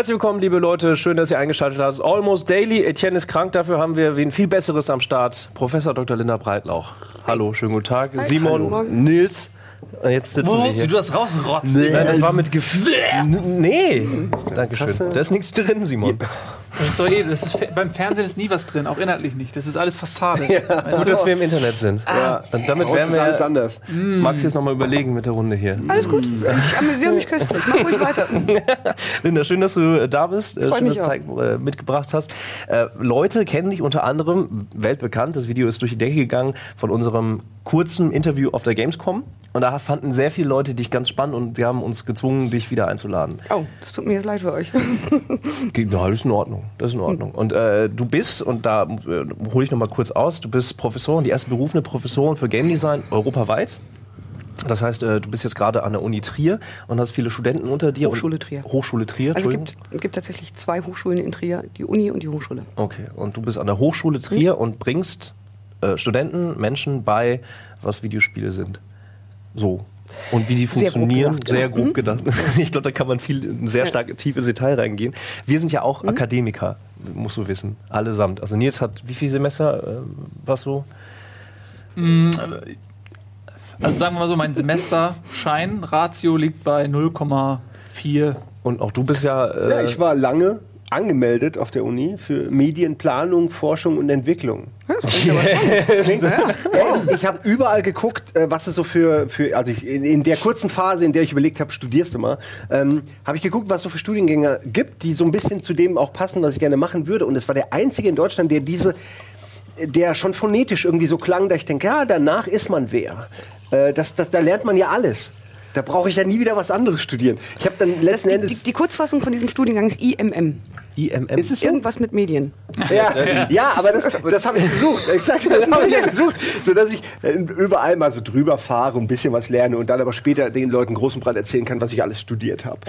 Herzlich willkommen, liebe Leute. Schön, dass ihr eingeschaltet habt. Almost Daily. Etienne ist krank, dafür haben wir wen viel Besseres am Start. Professor Dr. Linda Breitlauch. Hallo, schönen guten Tag. Hi. Simon, Hallo. Nils. Jetzt sitzen wir hier. du das rausrotzt. Nein, das war mit Gefühl. Nee. Dankeschön. Da ist nichts drin, Simon. Das ist doch eh, das ist, beim Fernsehen ist nie was drin, auch inhaltlich nicht. Das ist alles Fassade. Weißt Gut, du? dass wir im Internet sind. Ja. Und damit Bei uns werden ist alles wir. anders. Max jetzt nochmal überlegen mit der Runde hier. Alles gut. Ich amüsiere mich köstlich. Mach ruhig weiter. Linda, schön, dass du äh, da bist. Äh, Freu schön, mich dass du Zeit äh, mitgebracht hast. Äh, Leute kennen dich unter anderem, weltbekannt, das Video ist durch die Decke gegangen, von unserem kurzen Interview auf der Gamescom. Und da fanden sehr viele Leute dich ganz spannend und sie haben uns gezwungen, dich wieder einzuladen. Oh, das tut mir jetzt leid für euch. Ja, das ist in Ordnung. Das ist in Ordnung. Und äh, du bist, und da äh, hole ich nochmal kurz aus, du bist Professorin, die erste berufene Professorin für Game Design europaweit. Das heißt, äh, du bist jetzt gerade an der Uni Trier und hast viele Studenten unter dir. Hochschule Trier. Hochschule Trier, Also es gibt, gibt tatsächlich zwei Hochschulen in Trier, die Uni und die Hochschule. Okay, und du bist an der Hochschule Trier und bringst äh, Studenten, Menschen bei, was Videospiele sind. So. Und wie die Sehr grob funktionieren, gedacht, sehr genau. grob gedacht. Ich glaube, da kann man viel, sehr stark tief ins Detail reingehen. Wir sind ja auch Akademiker, musst du wissen, allesamt. Also Nils hat, wie viele Semester äh, was so? Also sagen wir mal so, mein Semesterschein, Ratio liegt bei 0,4. Und auch du bist ja, äh, Ja, ich war lange angemeldet auf der Uni für Medienplanung, Forschung und Entwicklung. Ey, Ich habe überall geguckt, äh, was es so für, für also ich, in, in der kurzen Phase, in der ich überlegt habe, studierst du mal, ähm, habe ich geguckt, was es so für Studiengänge gibt, die so ein bisschen zu dem auch passen, was ich gerne machen würde. Und es war der einzige in Deutschland, der diese der schon phonetisch irgendwie so klang, dass ich denke, ja, danach ist man wer. Äh, das, das, da lernt man ja alles. Da brauche ich ja nie wieder was anderes studieren. Ich habe dann letzten die, Endes die, die Kurzfassung von diesem Studiengang ist IMM. IMM. Ist es so? Irgendwas mit Medien. Ja, ja, aber das, das habe ich gesucht. Exakt, das habe ich ja gesucht. Sodass ich äh, überall mal so drüber fahre, ein bisschen was lerne und dann aber später den Leuten groß und breit erzählen kann, was ich alles studiert habe.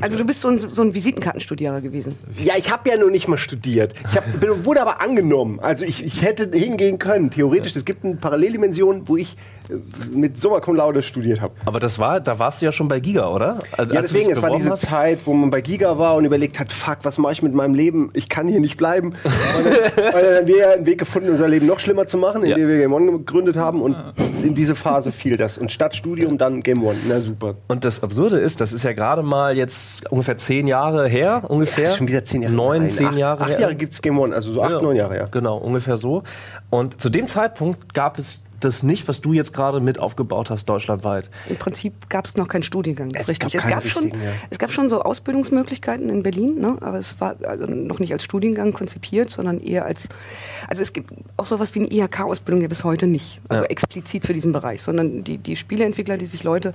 Also du bist so ein, so ein Visitenkartenstudierer gewesen. Ja, ich habe ja noch nicht mal studiert. Ich hab, bin, wurde aber angenommen. Also ich, ich hätte hingehen können, theoretisch. Es gibt eine Paralleldimension, wo ich mit Summa Cum Laude studiert habe. Aber das war, da warst du ja schon bei Giga, oder? Ja, als du deswegen, es war diese hast? Zeit, wo man bei Giga war und überlegt hat, fuck, was mache ich mit meinem Leben? Ich kann hier nicht bleiben. Und dann, weil dann haben wir ja einen Weg gefunden, unser Leben noch schlimmer zu machen, indem Ja. wir Game One gegründet haben und in diese Phase fiel das. Und statt Studium dann Game One. Na super. Und das Absurde ist, das ist ja gerade mal jetzt ungefähr zehn Jahre her, ungefähr. Ist schon wieder zehn Jahre. Neun, Nein, zehn acht, Jahre Acht. Jahre gibt es Game One, also so acht, Ja. neun Jahre, ja. Genau, ungefähr so. Und zu dem Zeitpunkt gab es das nicht, was du jetzt gerade mit aufgebaut hast, deutschlandweit. Im Prinzip gab es noch keinen Studiengang. Das Es ist richtig. gab es, gab schon, ja. es gab schon so Ausbildungsmöglichkeiten in Berlin, ne? aber es war also noch nicht als Studiengang konzipiert, sondern eher als. Also es gibt auch sowas wie eine IHK-Ausbildung ja bis heute nicht. Also Ja. explizit für diesen Bereich, sondern die, die Spieleentwickler, die sich Leute,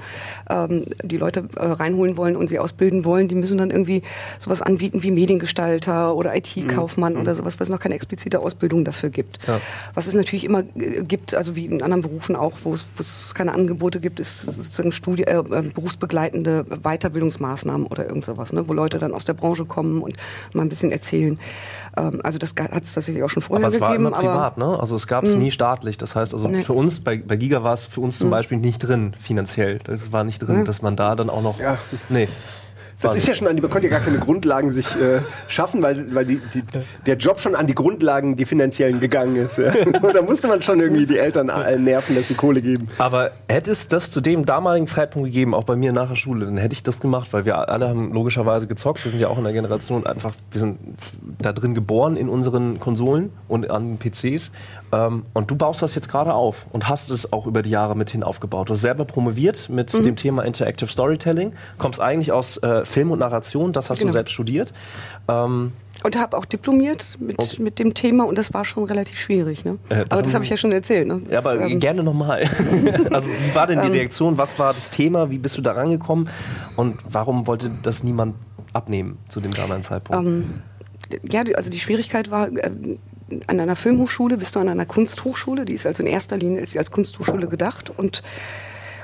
ähm, die Leute äh, reinholen wollen und sie ausbilden wollen, die müssen dann irgendwie sowas anbieten wie Mediengestalter oder IT-Kaufmann oder sowas, was noch keine explizite Ausbildung dafür gibt. Ja. Was es natürlich immer äh, gibt, also wie in anderen Berufen auch, wo es, keine Angebote gibt, ist sozusagen Studie, äh, äh, berufsbegleitende Weiterbildungsmaßnahmen oder irgend sowas, ne, wo Leute dann aus der Branche kommen und mal ein bisschen erzählen. Ähm, also das hat es tatsächlich auch schon vorher Aber es war gegeben. immer privat, ne? Also es gab es nie staatlich. Das heißt, also Nee. für uns, bei, bei Giga war es für uns zum Beispiel nicht drin, finanziell. Das war nicht drin, dass man da dann auch noch. Ja. Nee. Das ist ja schon, an die man konnte ja gar keine Grundlagen sich äh, schaffen, weil, weil die, die, der Job schon an die Grundlagen, die finanziellen, gegangen ist. Ja. Und da musste man schon irgendwie die Eltern äh, nerven, dass sie Kohle geben. Aber hätte es das zu dem damaligen Zeitpunkt gegeben, auch bei mir nach der Schule, dann hätte ich das gemacht, weil wir alle haben logischerweise gezockt. Wir sind ja auch in der Generation einfach, wir sind da drin geboren in unseren Konsolen und an PCs. Ähm, und du baust das jetzt gerade auf und hast es auch über die Jahre mit hin aufgebaut. Du hast selber promoviert mit dem Thema Interactive Storytelling, kommst eigentlich aus äh, Film und Narration, das hast Genau. du selbst studiert. Ähm, Und habe auch diplomiert mit, Okay. mit dem Thema und das war schon relativ schwierig. Ne? Äh, aber das habe ich ja schon erzählt. Ne? Ja, aber Das, ähm, gerne nochmal. also wie war denn die Reaktion? Was war das Thema? Wie bist du da rangekommen? Und warum wollte das niemand abnehmen zu dem damaligen Zeitpunkt? Ähm, ja, also die Schwierigkeit war, äh, an einer Filmhochschule bist du an einer Kunsthochschule, die ist also in erster Linie als Kunsthochschule gedacht und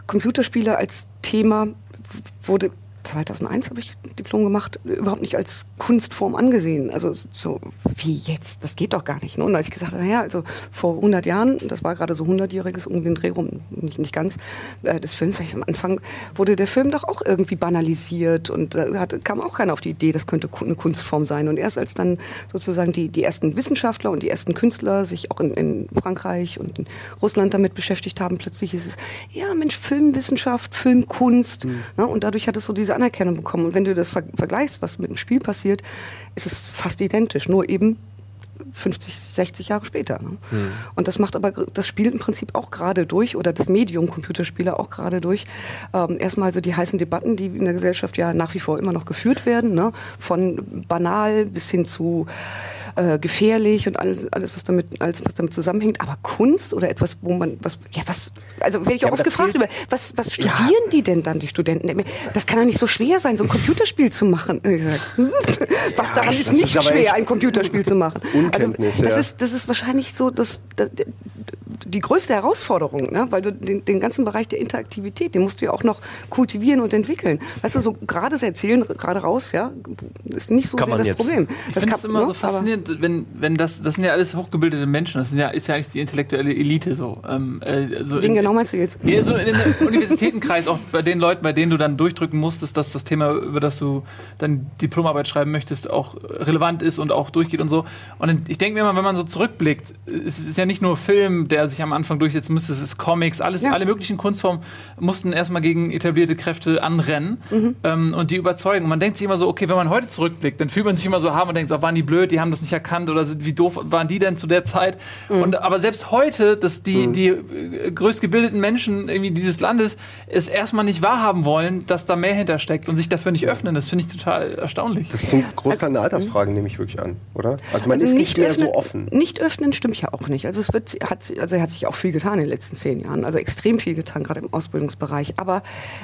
Computerspiele als Thema wurde 2001 habe ich Diplom gemacht, überhaupt nicht als Kunstform angesehen. Also so wie jetzt, das geht doch gar nicht. Ne? Und als ich gesagt habe, naja, also vor 100 Jahren, das war gerade so 100-jähriges um den Dreh rum, nicht, nicht ganz, äh, des Films, am Anfang wurde der Film doch auch irgendwie banalisiert und da äh, hat, kam auch keiner auf die Idee, das könnte eine Kunstform sein. Und erst als dann sozusagen die, die ersten Wissenschaftler und die ersten Künstler sich auch in, in Frankreich und in Russland damit beschäftigt haben, plötzlich ist es, ja Mensch, Filmwissenschaft, Filmkunst. Mhm. Ne? Und dadurch hat es so diese Anerkennung bekommen. Und wenn du das ver vergleichst, was mit dem Spiel passiert, ist es fast identisch, nur eben 50, 60 Jahre später. Ne? Mhm. Und das macht aber das Spiel im Prinzip auch gerade durch oder das Medium Computerspiele auch gerade durch. Ähm, erstmal so die heißen Debatten, die in der Gesellschaft ja nach wie vor immer noch geführt werden, ne? von banal bis hin zu äh, gefährlich und alles, alles was damit, alles was damit zusammenhängt. Aber Kunst oder etwas, wo man was, ja was, also werde ich auch ja, oft gefragt über, was, was studieren ja. die denn dann die Studenten? Das kann doch nicht so schwer sein, so ein Computerspiel zu machen. Sag, hm, was daran ist nicht ist schwer, ein Computerspiel zu machen. Also das ja. ist, das ist wahrscheinlich so, dass, dass die größte Herausforderung, ne? weil du den, den ganzen Bereich der Interaktivität, den musst du ja auch noch kultivieren und entwickeln. Weißt du, so gerade das Erzählen, gerade raus, ja, ist nicht so kann sehr das jetzt. Problem. Ich finde es immer ne? so faszinierend, wenn, wenn das, das sind ja alles hochgebildete Menschen, das sind ja, ist ja eigentlich die intellektuelle Elite so. Ähm, äh, so Wen in, genau meinst du jetzt? Ja, so in dem Universitätenkreis, auch bei den Leuten, bei denen du dann durchdrücken musstest, dass das Thema, über das du dann Diplomarbeit schreiben möchtest, auch relevant ist und auch durchgeht und so. Und ich denke mir immer, wenn man so zurückblickt, es ist ja nicht nur Film, der sich am Anfang durchsetzen müsste, es ist Comics, alles, ja. alle möglichen Kunstformen mussten erstmal gegen etablierte Kräfte anrennen mhm. ähm, und die überzeugen. Und man denkt sich immer so, okay, wenn man heute zurückblickt, dann fühlt man sich immer so harm und denkt, oh, waren die blöd, die haben das nicht erkannt oder wie doof waren die denn zu der Zeit? Mhm. Und, aber selbst heute, dass die, mhm. die äh, größtgebildeten Menschen irgendwie dieses Landes es erstmal nicht wahrhaben wollen, dass da mehr hintersteckt und sich dafür nicht öffnen, das finde ich total erstaunlich. Das ist zum Großteil eine Altersfrage, nehme ich wirklich an, oder? Also man also ist nicht, mehr öffnen, so offen. Nicht öffnen stimmt ja auch nicht. Also es wird, hat, also er hat sich auch viel getan in den letzten zehn Jahren. Also extrem viel getan, gerade im Ausbildungsbereich. Aber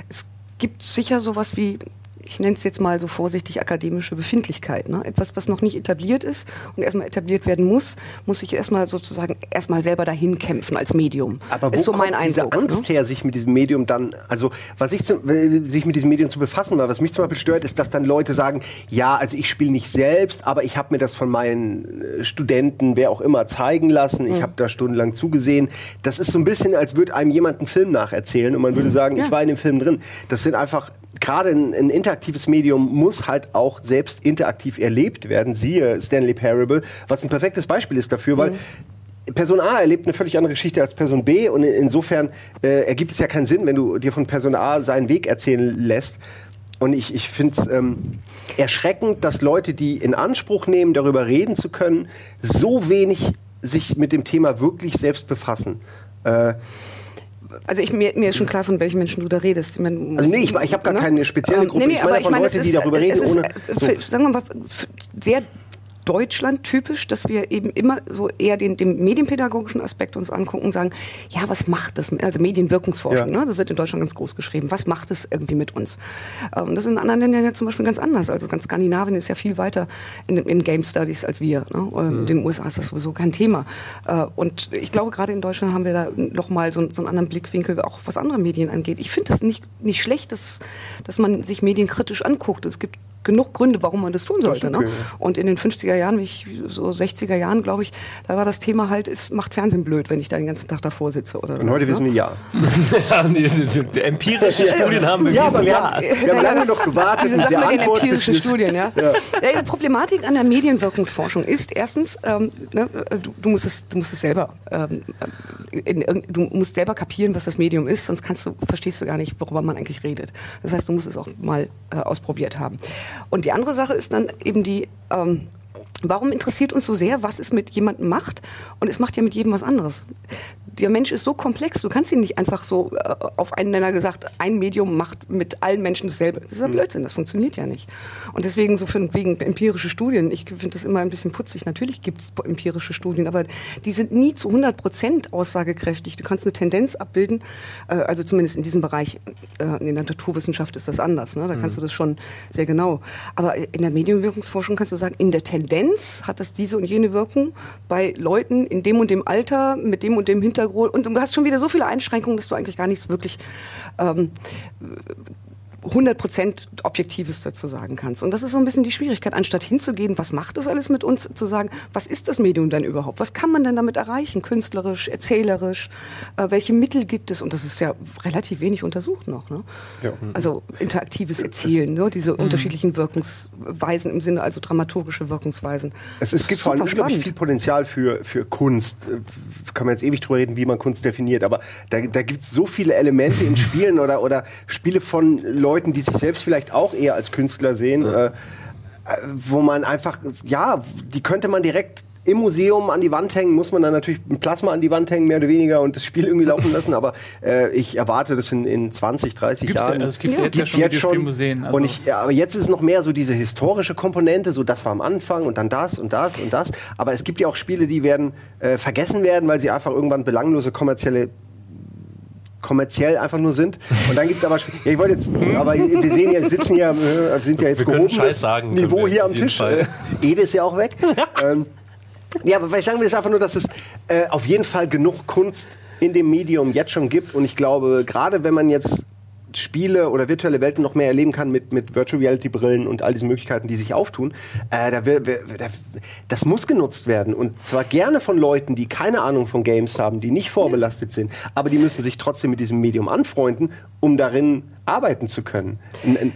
es gibt sicher sowas wie ich nenne es jetzt mal so vorsichtig akademische Befindlichkeit. Ne? Etwas, was noch nicht etabliert ist und erstmal etabliert werden muss, muss ich erstmal sozusagen erstmal selber dahin kämpfen als Medium. Aber wo ist so kommt mein Eindruck, diese Angst ne? her, sich mit diesem Medium dann, also was ich zum, sich mit diesem Medium zu befassen, was mich zum Beispiel stört, ist, dass dann Leute sagen, ja, also ich spiele nicht selbst, aber ich habe mir das von meinen äh, Studenten, wer auch immer, zeigen lassen. Ich mhm. habe da stundenlang zugesehen. Das ist so ein bisschen, als würde einem jemand einen Film nacherzählen und man würde sagen, ja. ich war in dem Film drin. Das sind einfach gerade ein, ein interaktives Medium muss halt auch selbst interaktiv erlebt werden. Siehe Stanley Parable, was ein perfektes Beispiel ist dafür, weil mhm. Person A erlebt eine völlig andere Geschichte als Person B und insofern äh, ergibt es ja keinen Sinn, wenn du dir von Person A seinen Weg erzählen lässt. Und ich, ich finde es ähm, erschreckend, dass Leute, die in Anspruch nehmen, darüber reden zu können, so wenig sich mit dem Thema wirklich selbst befassen. Äh, also ich, mir, mir ist schon klar, von welchen Menschen du da redest. Ich mein, also nee, ich, ich habe gar ne? keine spezielle Gruppe. Nee, nee, ich meine aber ich meine, Leute, die darüber reden, ohne... So. Sagen wir mal, sehr Deutschland typisch, dass wir eben immer so eher den, den medienpädagogischen Aspekt uns angucken und sagen, ja, was macht das? Also Medienwirkungsforschung, ja. ne? das wird in Deutschland ganz groß geschrieben. Was macht es irgendwie mit uns? Ähm, das ist in anderen Ländern ja zum Beispiel ganz anders. Also ganz Skandinavien ist ja viel weiter in, in Game Studies als wir. Ne? Ähm, mhm. In den USA ist das sowieso kein Thema. Äh, und ich glaube, gerade in Deutschland haben wir da nochmal so, so einen anderen Blickwinkel, auch was andere Medien angeht. Ich finde das nicht, nicht schlecht, dass, dass man sich Medien kritisch anguckt. Es gibt genug Gründe, warum man das tun sollte. Das okay, ne? Und in den 50er Jahren, wie ich, so 60er Jahren, glaube ich, da war das Thema halt, es macht Fernsehen blöd, wenn ich da den ganzen Tag davor sitze. Oder Und heute ne? wissen wir ja. empirische Studien haben bewiesen, ja. Aber wir, haben, wir haben lange noch gewartet. Diese Sache mit den empirischen Studien, ja. ja. Die Problematik an der Medienwirkungsforschung ist erstens, ähm, ne, du, du, musst es, du musst es selber, ähm, in, du musst selber kapieren, was das Medium ist, sonst kannst du, verstehst du gar nicht, worüber man eigentlich redet. Das heißt, du musst es auch mal äh, ausprobiert haben. Und die andere Sache ist dann eben die, ähm, warum interessiert uns so sehr, was es mit jemandem macht? Und es macht ja mit jedem was anderes der Mensch ist so komplex, du kannst ihn nicht einfach so äh, auf einen Nenner gesagt, ein Medium macht mit allen Menschen dasselbe. Das ist ja mhm. Blödsinn, das funktioniert ja nicht. Und deswegen so von wegen empirische Studien, ich finde das immer ein bisschen putzig. Natürlich gibt es empirische Studien, aber die sind nie zu 100 Prozent aussagekräftig. Du kannst eine Tendenz abbilden, äh, also zumindest in diesem Bereich, äh, in der Naturwissenschaft ist das anders, ne? da kannst mhm. du das schon sehr genau. Aber in der Medienwirkungsforschung kannst du sagen, in der Tendenz hat das diese und jene Wirkung bei Leuten in dem und dem Alter, mit dem und dem Hintergrund. Und du hast schon wieder so viele Einschränkungen, dass du eigentlich gar nichts wirklich ähm, 100% Objektives dazu sagen kannst. Und das ist so ein bisschen die Schwierigkeit, anstatt hinzugehen, was macht das alles mit uns, zu sagen, was ist das Medium denn überhaupt? Was kann man denn damit erreichen, künstlerisch, erzählerisch? Äh, welche Mittel gibt es? Und das ist ja relativ wenig untersucht noch. Ne? Ja. Also interaktives Erzählen, ne? diese mhm. unterschiedlichen Wirkungsweisen im Sinne, also dramaturgische Wirkungsweisen. Es, es gibt vor allem unglaublich viel Potenzial für, für Kunst. Äh, kann man jetzt ewig drüber reden, wie man Kunst definiert, aber da, da gibt es so viele Elemente in Spielen oder, oder Spiele von Leuten, die sich selbst vielleicht auch eher als Künstler sehen, ja. äh, wo man einfach, ja, die könnte man direkt im Museum an die Wand hängen, muss man dann natürlich ein Plasma an die Wand hängen, mehr oder weniger, und das Spiel irgendwie laufen lassen. Aber äh, ich erwarte das in, in 20, 30 gibt's Jahren. Ja, es gibt ja. jetzt, gibt's jetzt schon. Museen, also. Und ich, ja, aber jetzt ist es noch mehr so diese historische Komponente, so das war am Anfang und dann das und das und das. Aber es gibt ja auch Spiele, die werden äh, vergessen werden, weil sie einfach irgendwann belanglose kommerzielle kommerziell einfach nur sind. Und dann gibt es aber, ja, ich wollte jetzt, aber wir sehen ja, sitzen ja, äh, sind ja jetzt gehobenes sagen, Niveau hier am Tisch. Äh, Ede ist ja auch weg. ähm, ja, aber ich sagen will, ist einfach nur, dass es äh, auf jeden Fall genug Kunst in dem Medium jetzt schon gibt. Und ich glaube, gerade wenn man jetzt Spiele oder virtuelle Welten noch mehr erleben kann mit, mit Virtual Reality Brillen und all diesen Möglichkeiten, die sich auftun, äh, da da, das muss genutzt werden und zwar gerne von Leuten, die keine Ahnung von Games haben, die nicht vorbelastet sind, aber die müssen sich trotzdem mit diesem Medium anfreunden, um darin arbeiten zu können. Ein,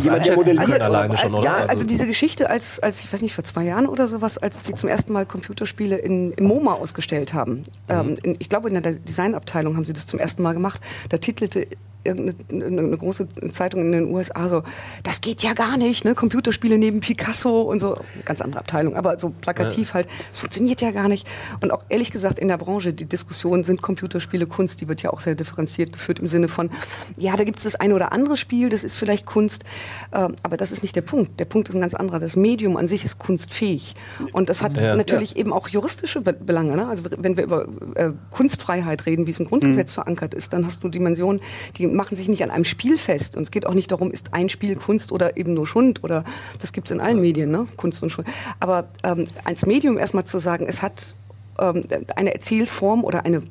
jemand, der modelliert also, alleine schon, oder? Ja, also, also diese Geschichte, als, als ich weiß nicht, vor zwei Jahren oder sowas, als die zum ersten Mal Computerspiele in, im MoMA ausgestellt haben. Mhm. Ähm, in, ich glaube, in der Designabteilung haben sie das zum ersten Mal gemacht. Da titelte irgendeine eine große Zeitung in den USA so, das geht ja gar nicht, ne? Computerspiele neben Picasso und so, ganz andere Abteilung, aber so plakativ ja. halt, es funktioniert ja gar nicht. Und auch ehrlich gesagt in der Branche, die Diskussion, sind Computerspiele Kunst, die wird ja auch sehr differenziert geführt im Sinne von, ja, da gibt es das eine oder andere Spiel, das ist vielleicht Kunst, äh, aber das ist nicht der Punkt. Der Punkt ist ein ganz anderer. Das Medium an sich ist kunstfähig. Und das hat ja. natürlich ja. eben auch juristische Belange. Ne? Also wenn wir über äh, Kunstfreiheit reden, wie es im Grundgesetz mhm. verankert ist, dann hast du Dimensionen, die machen sich nicht an einem Spiel fest. Und es geht auch nicht darum, ist ein Spiel Kunst oder eben nur Schund oder das gibt es in allen Medien, ne? Kunst und Schund. Aber ähm, als Medium erstmal zu sagen, es hat ähm, eine Erzählform oder eine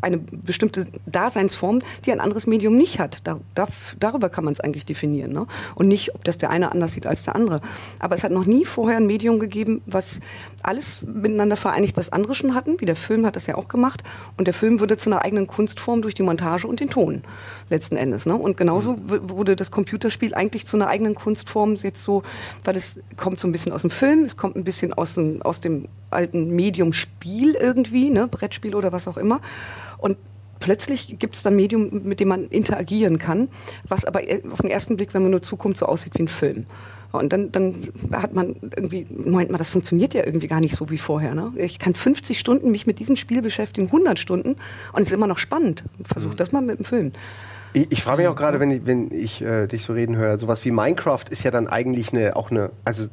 eine bestimmte Daseinsform, die ein anderes Medium nicht hat. Da, da, darüber kann man es eigentlich definieren. Ne? Und nicht, ob das der eine anders sieht als der andere. Aber es hat noch nie vorher ein Medium gegeben, was alles miteinander vereinigt, was andere schon hatten, wie der Film hat das ja auch gemacht. Und der Film würde zu einer eigenen Kunstform durch die Montage und den Ton letzten Endes. Ne? Und genauso wurde das Computerspiel eigentlich zu einer eigenen Kunstform jetzt so, weil es kommt so ein bisschen aus dem Film, es kommt ein bisschen aus dem, aus dem alten Medium Spiel irgendwie, ne? Brettspiel oder was auch immer. Und plötzlich gibt es dann ein Medium, mit dem man interagieren kann, was aber auf den ersten Blick, wenn man nur zukommt, so aussieht wie ein Film. Und dann, dann hat man irgendwie, Moment mal, das funktioniert ja irgendwie gar nicht so wie vorher. Ne? Ich kann 50 Stunden mich mit diesem Spiel beschäftigen, 100 Stunden, und es ist immer noch spannend. Versuch mhm. das mal mit dem Film. Ich, ich frage mich auch gerade, wenn ich, wenn ich äh, dich so reden höre, sowas wie Minecraft ist ja dann eigentlich eine, auch eine, also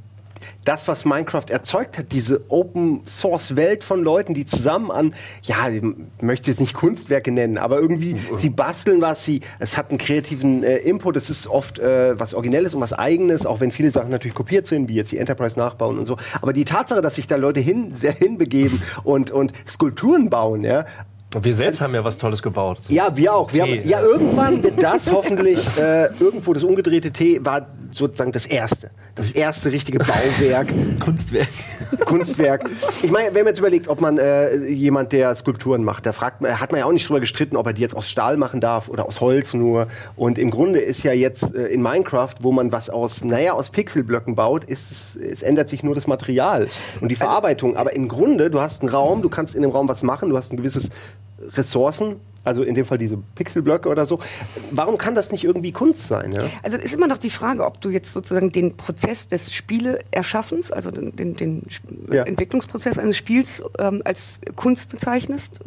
das, was Minecraft erzeugt hat, diese Open Source Welt von Leuten, die zusammen an, ja, ich möchte jetzt nicht Kunstwerke nennen, aber irgendwie, mhm. sie basteln was, sie, es hat einen kreativen äh, Input, es ist oft äh, was Originelles und was Eigenes, auch wenn viele Sachen natürlich kopiert sind, wie jetzt die Enterprise nachbauen und so. Aber die Tatsache, dass sich da Leute hin, sehr hinbegeben und, und Skulpturen bauen, ja, wir selbst haben ja was Tolles gebaut. Ja, wir auch. Wir haben, ja, irgendwann wird das hoffentlich äh, irgendwo das umgedrehte T war sozusagen das erste, das erste richtige Bauwerk, Kunstwerk, Kunstwerk. Ich meine, wenn man jetzt überlegt, ob man äh, jemand, der Skulpturen macht, da fragt man, hat man ja auch nicht drüber gestritten, ob er die jetzt aus Stahl machen darf oder aus Holz nur. Und im Grunde ist ja jetzt äh, in Minecraft, wo man was aus, naja, aus Pixelblöcken baut, ist es, es ändert sich nur das Material und die also Verarbeitung. Aber im Grunde, du hast einen Raum, du kannst in dem Raum was machen, du hast ein gewisses Ressourcen, also in dem Fall diese Pixelblöcke oder so. Warum kann das nicht irgendwie Kunst sein? Ja? Also ist immer noch die Frage, ob du jetzt sozusagen den Prozess des Spieleerschaffens, also den, den, den ja. Entwicklungsprozess eines Spiels ähm, als Kunst bezeichnest.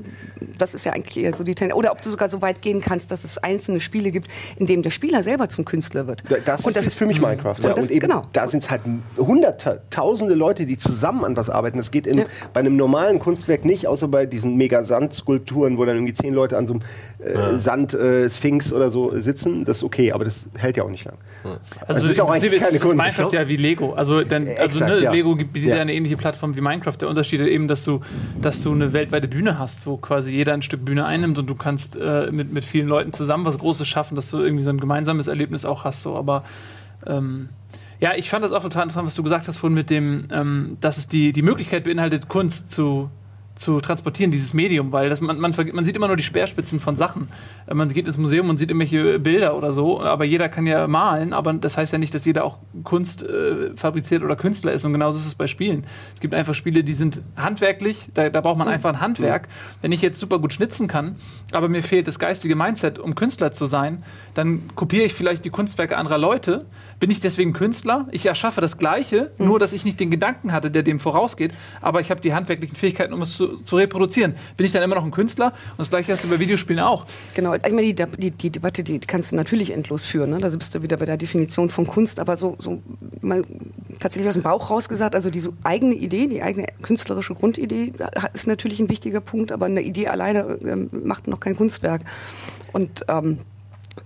Das ist ja eigentlich eher so die Tendenz. Oder ob du sogar so weit gehen kannst, dass es einzelne Spiele gibt, in denen der Spieler selber zum Künstler wird. Das, und das ist für mich Minecraft. Ja. Und, das, und eben, genau. da sind es halt hunderttausende Leute, die zusammen an was arbeiten. Das geht in, bei einem normalen Kunstwerk nicht, außer bei diesen Mega-Sand-Skulpturen, wo dann irgendwie zehn Leute an so einem äh, Sand-Sphinx oder so sitzen, das ist okay, aber das hält ja auch nicht lang. Also, ist auch im eigentlich Prinzip keine ist, Kunst. ist Minecraft ja wie Lego. Also, denn, also Exakt, ne, ja. Lego bietet ja. Ja. eine ähnliche Plattform wie Minecraft. Der Unterschied ist eben, dass du, dass du eine weltweite Bühne hast, wo quasi jeder ein Stück Bühne einnimmt und du kannst äh, mit, mit vielen Leuten zusammen was Großes schaffen, dass du irgendwie so ein gemeinsames Erlebnis auch hast. So. Aber ähm, ja, ich fand das auch total interessant, was du gesagt hast vorhin mit dem, ähm, dass es die, die Möglichkeit beinhaltet, Kunst zu zu transportieren, dieses Medium, weil das, man, man, man sieht immer nur die Speerspitzen von Sachen. Äh, Man geht ins Museum und sieht irgendwelche Bilder oder so, aber jeder kann ja malen, aber das heißt ja nicht, dass jeder auch Kunst äh, fabriziert oder Künstler ist und genauso ist es bei Spielen. Es gibt einfach Spiele, die sind handwerklich, da, da braucht man einfach ein Handwerk. Wenn ich jetzt super gut schnitzen kann, aber mir fehlt das geistige Mindset, um Künstler zu sein, dann kopiere ich vielleicht die Kunstwerke anderer Leute. Bin ich deswegen Künstler? Ich erschaffe das Gleiche, nur dass ich nicht den Gedanken hatte, der dem vorausgeht, aber ich habe die handwerklichen Fähigkeiten, um es zu, zu reproduzieren. Bin ich dann immer noch ein Künstler? Und das Gleiche hast du bei Videospielen auch. Genau, ich meine, die, die, die Debatte, die kannst du natürlich endlos führen. Ne? Da bist du wieder bei der Definition von Kunst, aber so, so mal tatsächlich aus dem Bauch rausgesagt, also diese eigene Idee, die eigene künstlerische Grundidee ist natürlich ein wichtiger Punkt, aber eine Idee alleine ähm, macht noch kein Kunstwerk. Und ähm,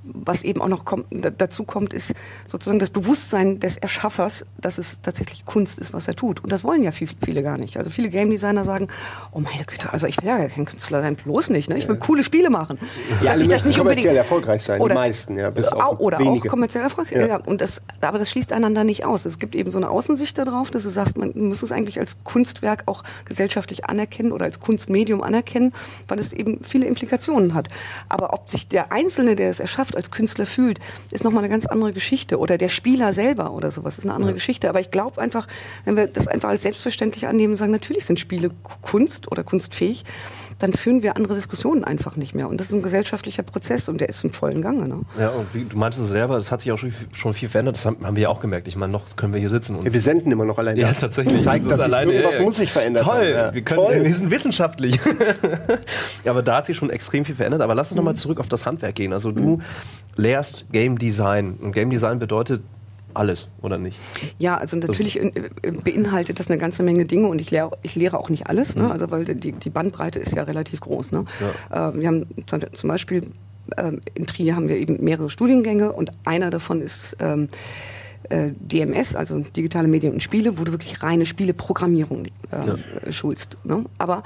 was eben auch noch kommt, da, dazu kommt, ist sozusagen das Bewusstsein des Erschaffers, dass es tatsächlich Kunst ist, was er tut. Und das wollen ja viel, viele gar nicht. Also viele Game Designer sagen, oh meine Güte, also ich will ja kein Künstler sein, bloß nicht. Ne? Ich will coole Spiele machen. Ja, Dass alle ich das nicht unbedingt kommerziell erfolgreich sein, Oder- die meisten, ja, bis Au- auf oder wenige. auch kommerziell erfolgreich. Ja. Ja. Und das, aber das schließt einander nicht aus. Es gibt eben so eine Außensicht darauf, dass du sagst, man muss es eigentlich als Kunstwerk auch gesellschaftlich anerkennen oder als Kunstmedium anerkennen, weil es eben viele Implikationen hat. Aber ob sich der Einzelne, der es erschafft, als Künstler fühlt, ist nochmal eine ganz andere Geschichte. Oder der Spieler selber oder sowas ist eine andere Geschichte. Aber ich glaube einfach, wenn wir das einfach als selbstverständlich annehmen und sagen, natürlich sind Spiele Kunst oder kunstfähig, dann führen wir andere Diskussionen einfach nicht mehr. Und das ist ein gesellschaftlicher Prozess und der ist im vollen Gange. Ne? Ja, und wie, du meintest es selber, das hat sich auch schon, schon viel verändert. Das haben, haben wir ja auch gemerkt. Ich meine, noch können wir hier sitzen und Ja, wir senden immer noch allein Ja, das. tatsächlich. Zeigt, Das dass alleine- irgendwas muss sich verändern. Toll, Ja. wir, können, Toll. wir sind wissenschaftlich. aber da hat sich schon extrem viel verändert. Aber lass uns nochmal zurück auf das Handwerk gehen. Also du lehrst Game Design. Und Game Design bedeutet alles, oder nicht? Ja, also natürlich äh, äh, beinhaltet das eine ganze Menge Dinge und ich lehre, ich lehre auch nicht alles, ne? also weil die, die Bandbreite ist ja relativ groß. Ne? Äh, wir haben zum- zum Beispiel ähm, in Trier haben wir eben mehrere Studiengänge und einer davon ist ähm, äh, DMS, also digitale Medien und Spiele, wo du wirklich reine Spieleprogrammierung äh, schulst. Ne? Aber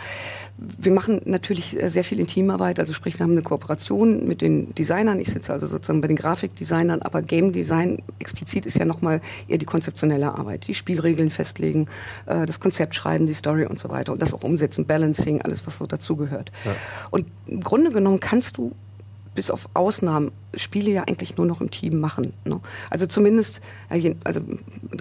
wir machen natürlich äh, sehr viel in Teamarbeit, also sprich, wir haben eine Kooperation mit den Designern. Ich sitze also sozusagen bei den Grafikdesignern, aber Game Design explizit ist ja nochmal eher die konzeptionelle Arbeit, die Spielregeln festlegen, äh, das Konzept schreiben, die Story und so weiter und das auch umsetzen, Balancing, alles was so dazugehört. Und im Grunde genommen kannst du bis auf Ausnahmen Spiele ja eigentlich nur noch im Team machen. Ne? Also zumindest, äh, also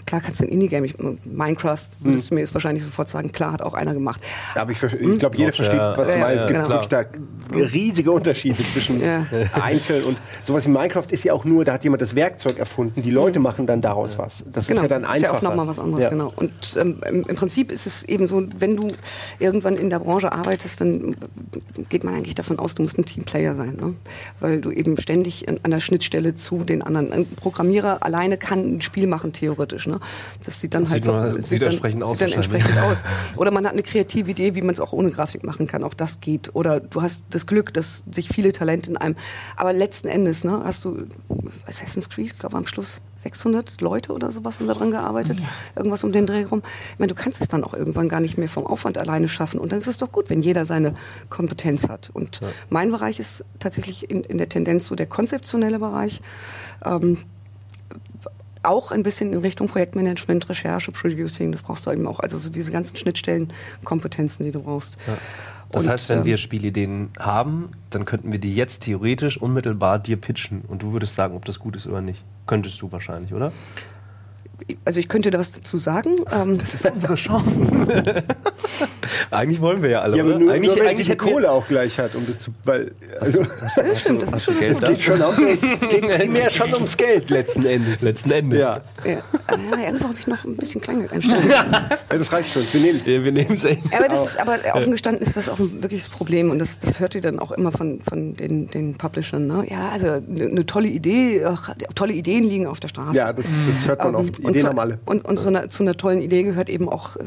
klar kannst du ein Indie-Game, Minecraft würdest du mir jetzt wahrscheinlich sofort sagen, klar, hat auch einer gemacht. Ja, aber ich, ich glaube, jeder versteht, ja. was du Ja, meinst. Es ja, gibt genau. wirklich da riesige Unterschiede zwischen Ja. Einzel und sowas wie Minecraft ist ja auch nur, da hat jemand das Werkzeug erfunden, die Leute machen dann daraus was. Das ist ja dann Genau, ist ja einfacher. auch nochmal was anderes, Ja. genau. Und ähm, im, im Prinzip ist es eben so, wenn du irgendwann in der Branche arbeitest, dann geht man eigentlich davon aus, du musst ein Teamplayer sein, ne? weil du eben ständig an, an der Schnittstelle zu den anderen. Ein Programmierer alleine kann ein Spiel machen, theoretisch. Ne? Das sieht dann Das halt sieht so, nur- sieht dann, entsprechend aus Sieht dann wahrscheinlich. entsprechend aus. Oder man hat eine kreative Idee, wie man es auch ohne Grafik machen kann. Auch das geht. Oder du hast das Glück, dass sich viele Talente in einem. Aber letzten Endes ne, hast du Assassin's Creed, ich glaube am Schluss 600 Leute oder sowas haben da dran gearbeitet. Irgendwas um den Dreh rum. Ich meine, du kannst es dann auch irgendwann gar nicht mehr vom Aufwand alleine schaffen. Und dann ist es doch gut, wenn jeder seine Kompetenz hat. Und mein Bereich ist tatsächlich in, in der Tendenz so der konzeptionelle Bereich. Ähm, auch ein bisschen in Richtung Projektmanagement, Recherche, Producing, das brauchst du eben auch. Also so diese ganzen Schnittstellenkompetenzen, die du brauchst. Das Und, heißt, wenn ähm, wir Spielideen haben, dann könnten wir die jetzt theoretisch unmittelbar dir pitchen und du würdest sagen, ob das gut ist oder nicht. Könntest du wahrscheinlich, oder? Also ich könnte da was dazu sagen. Ähm, Das ist unsere Chancen. eigentlich wollen wir ja alle, Ja, aber nur, eigentlich, nur wenn eigentlich sie die Kohle auch gleich hat, um das zu. Weil, also, das stimmt, das ist schon Geld es geht schon auch, es geht primär schon ums Geld letzten Endes. Letzten Endes. Ja, ja. ja, irgendwo habe ich noch ein bisschen Kleingeld einstellen. das reicht schon. Wir nehmen es. Ja, wir nehmen es echt. Aber, das ist, aber offen gestanden ist das auch ein wirkliches Problem und das, das hört ihr dann auch immer von, von den, den Publishern. Ne? Ja, also eine eine tolle Idee, ach, tolle Ideen liegen auf der Straße. Ja, das, das hört man oft. und Ideen zu, haben alle. Und, und zu, einer, zu einer tollen Idee gehört eben auch äh,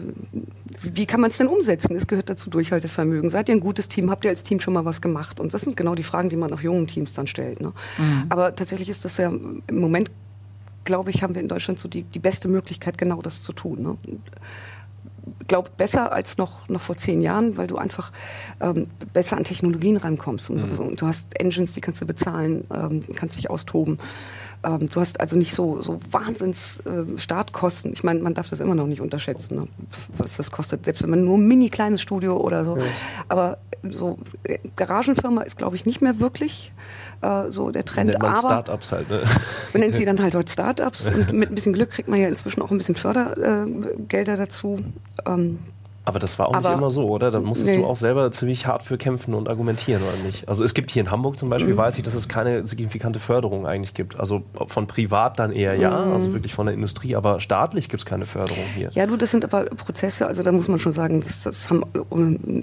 wie kann man es denn umsetzen? Es gehört dazu Durchhaltevermögen. Seid ihr ein gutes Team? Habt ihr als Team schon mal was gemacht? Und das sind genau die Fragen, die man auch jungen Teams dann stellt. Ne? Mhm. Aber tatsächlich ist das ja im Moment, glaube ich, haben wir in Deutschland so die, die beste Möglichkeit, genau das zu tun. Ne? glaube besser als noch, noch vor zehn Jahren, weil du einfach ähm, besser an Technologien rankommst. Und, mhm. so. du hast Engines, die kannst du bezahlen, ähm, kannst dich austoben. Ähm, du hast also nicht so, so Wahnsinns äh, Startkosten. Ich meine, man darf das immer noch nicht unterschätzen, ne? was das kostet, selbst wenn man nur ein mini kleines Studio oder so. Ja. Aber so äh, Garagenfirma ist, glaube ich, nicht mehr wirklich äh, so der Trend. Nennt man aber Startups halt, ne? Man nennt sie dann halt heute Startups und mit ein bisschen Glück kriegt man ja inzwischen auch ein bisschen Fördergelder dazu. Ähm, aber das war auch aber, nicht immer so, oder? Da musstest nee. du auch selber ziemlich hart für kämpfen und argumentieren, oder nicht? Also es gibt hier in Hamburg zum Beispiel, mhm. weiß ich, dass es keine signifikante Förderung eigentlich gibt. Also von privat dann eher ja, mhm. also wirklich von der Industrie, aber staatlich gibt es keine Förderung hier. Ja, du, das sind aber Prozesse, also da muss man schon sagen, das, das haben,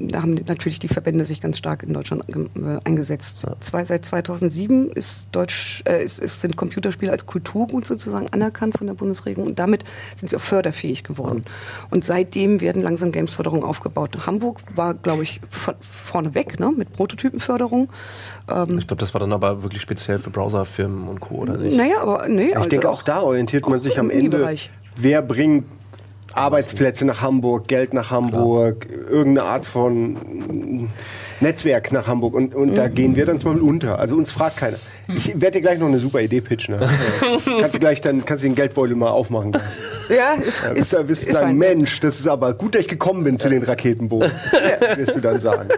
da haben natürlich die Verbände sich ganz stark in Deutschland äh, eingesetzt. Ja. Zwei, seit 2007 ist Deutsch, äh, ist, ist, sind Computerspiele als Kulturgut sozusagen anerkannt von der Bundesregierung und damit sind sie auch förderfähig geworden. Ja. Und seitdem werden langsam Games Unternehmensförderung aufgebaut. Hamburg war, glaube ich, vorneweg ne, mit Prototypenförderung. Ähm ich glaube, das war dann aber wirklich speziell für Browserfirmen und Co. oder nicht? Naja, aber nee. Ich also denke, auch da orientiert man sich am Ende. Bereich. Wer bringt Arbeitsplätze nach Hamburg, Geld nach Hamburg, Klar. irgendeine Art von Netzwerk nach Hamburg und, und mhm. da gehen wir dann zum Beispiel unter. Also uns fragt keiner. Ich werde dir gleich noch eine super Idee pitchen. Ne? kannst du gleich dann kannst du den Geldbeutel mal aufmachen. Ja, ist, ja, ist, da wirst du sagen, Mensch, das ist aber gut, dass ich gekommen bin zu den Raketenbogen. Ja. Wirst du dann sagen.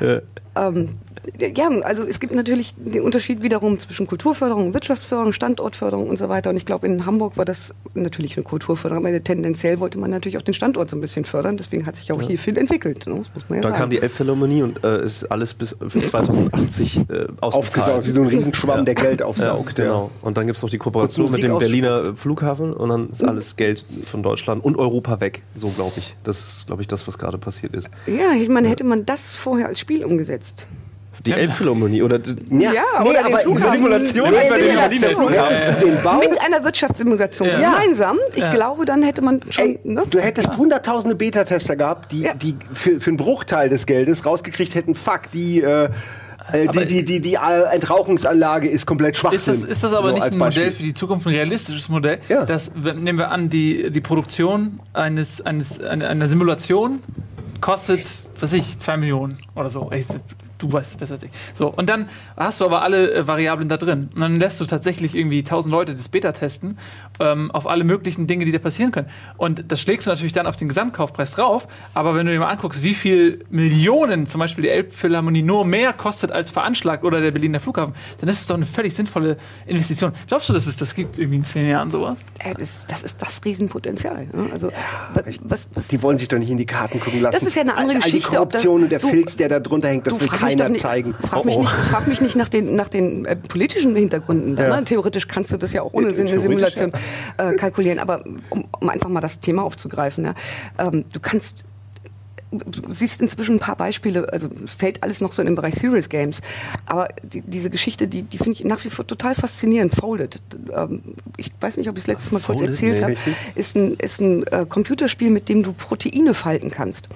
Ja. Ähm, ja, also es gibt natürlich den Unterschied wiederum zwischen Kulturförderung, Wirtschaftsförderung, Standortförderung und so weiter. Und ich glaube, in Hamburg war das natürlich eine Kulturförderung, aber tendenziell wollte man natürlich auch den Standort so ein bisschen fördern. Deswegen hat sich auch ja. hier viel entwickelt. Ne? Das muss man ja Dann sagen. kam die Elbphilharmonie und äh, ist alles bis für 2080 äh, ausgezahlt. wie so ein Riesenschwamm, ja. der Geld aufsaugt. Ja, genau. Und dann gibt es noch die Kooperation mit dem Berliner Flughafen und dann ist alles Geld von Deutschland und Europa weg. So glaube ich. Das ist, glaube ich, das, was gerade passiert ist. Ja, ich meine, hätte man das vorher als Spiel umgesetzt. Die Elbphilharmonie oder ja, ja nee, oder aber die Simulation nee, Simulation. Ja. Mit einer Wirtschaftssimulation ja. gemeinsam. Ich ja. glaube, dann hätte man schon. Ey, ne? Du hättest hunderttausende Beta-Tester gehabt, die, die für, für einen Bruchteil des Geldes rausgekriegt hätten, fuck, die äh, äh die, die, die, die Entrauchungsanlage ist komplett schwach. Ist das, ist das aber so nicht ein Modell für die Zukunft, ein realistisches Modell? Ja. Das, nehmen wir an, die, die Produktion eines, eines, einer Simulation kostet, was weiß ich, zwei Millionen oder so du weißt es besser als ich. So, und dann hast du aber alle äh, Variablen da drin. Und dann lässt du tatsächlich irgendwie tausend Leute das Beta testen ähm, auf alle möglichen Dinge, die da passieren können. Und das schlägst du natürlich dann auf den Gesamtkaufpreis drauf. Aber wenn du dir mal anguckst, wie viel Millionen zum Beispiel die Elbphilharmonie nur mehr kostet als veranschlagt oder der Berliner Flughafen, dann ist es doch eine völlig sinnvolle Investition. Glaubst du, dass es das gibt irgendwie in zehn Jahren sowas? Äh, das, das, ist das Riesenpotenzial. Ne? Also, ja, was, was, die wollen sich doch nicht in die Karten gucken lassen. Das ist ja eine andere Geschichte. All die Korruption und der Filz, der da drunter hängt, das will keiner nicht, zeigen. Frag mich, oh, oh. Nicht, frag mich nicht nach den, nach den äh, politischen Hintergründen. Ja. Ne? Theoretisch kannst du das ja auch ohne Sinn eine Simulation äh, kalkulieren. Aber um, um, einfach mal das Thema aufzugreifen, ja, ähm, du kannst du siehst inzwischen ein paar Beispiele, also es fällt alles noch so in den Bereich Serious Games, aber die, diese Geschichte, die, die finde ich nach wie vor total faszinierend. Folded, ähm, ich weiß nicht, ob ich es letztes Mal kurz erzählt nee, habe, ist ein, ist ein äh, Computerspiel, mit dem du Proteine falten kannst.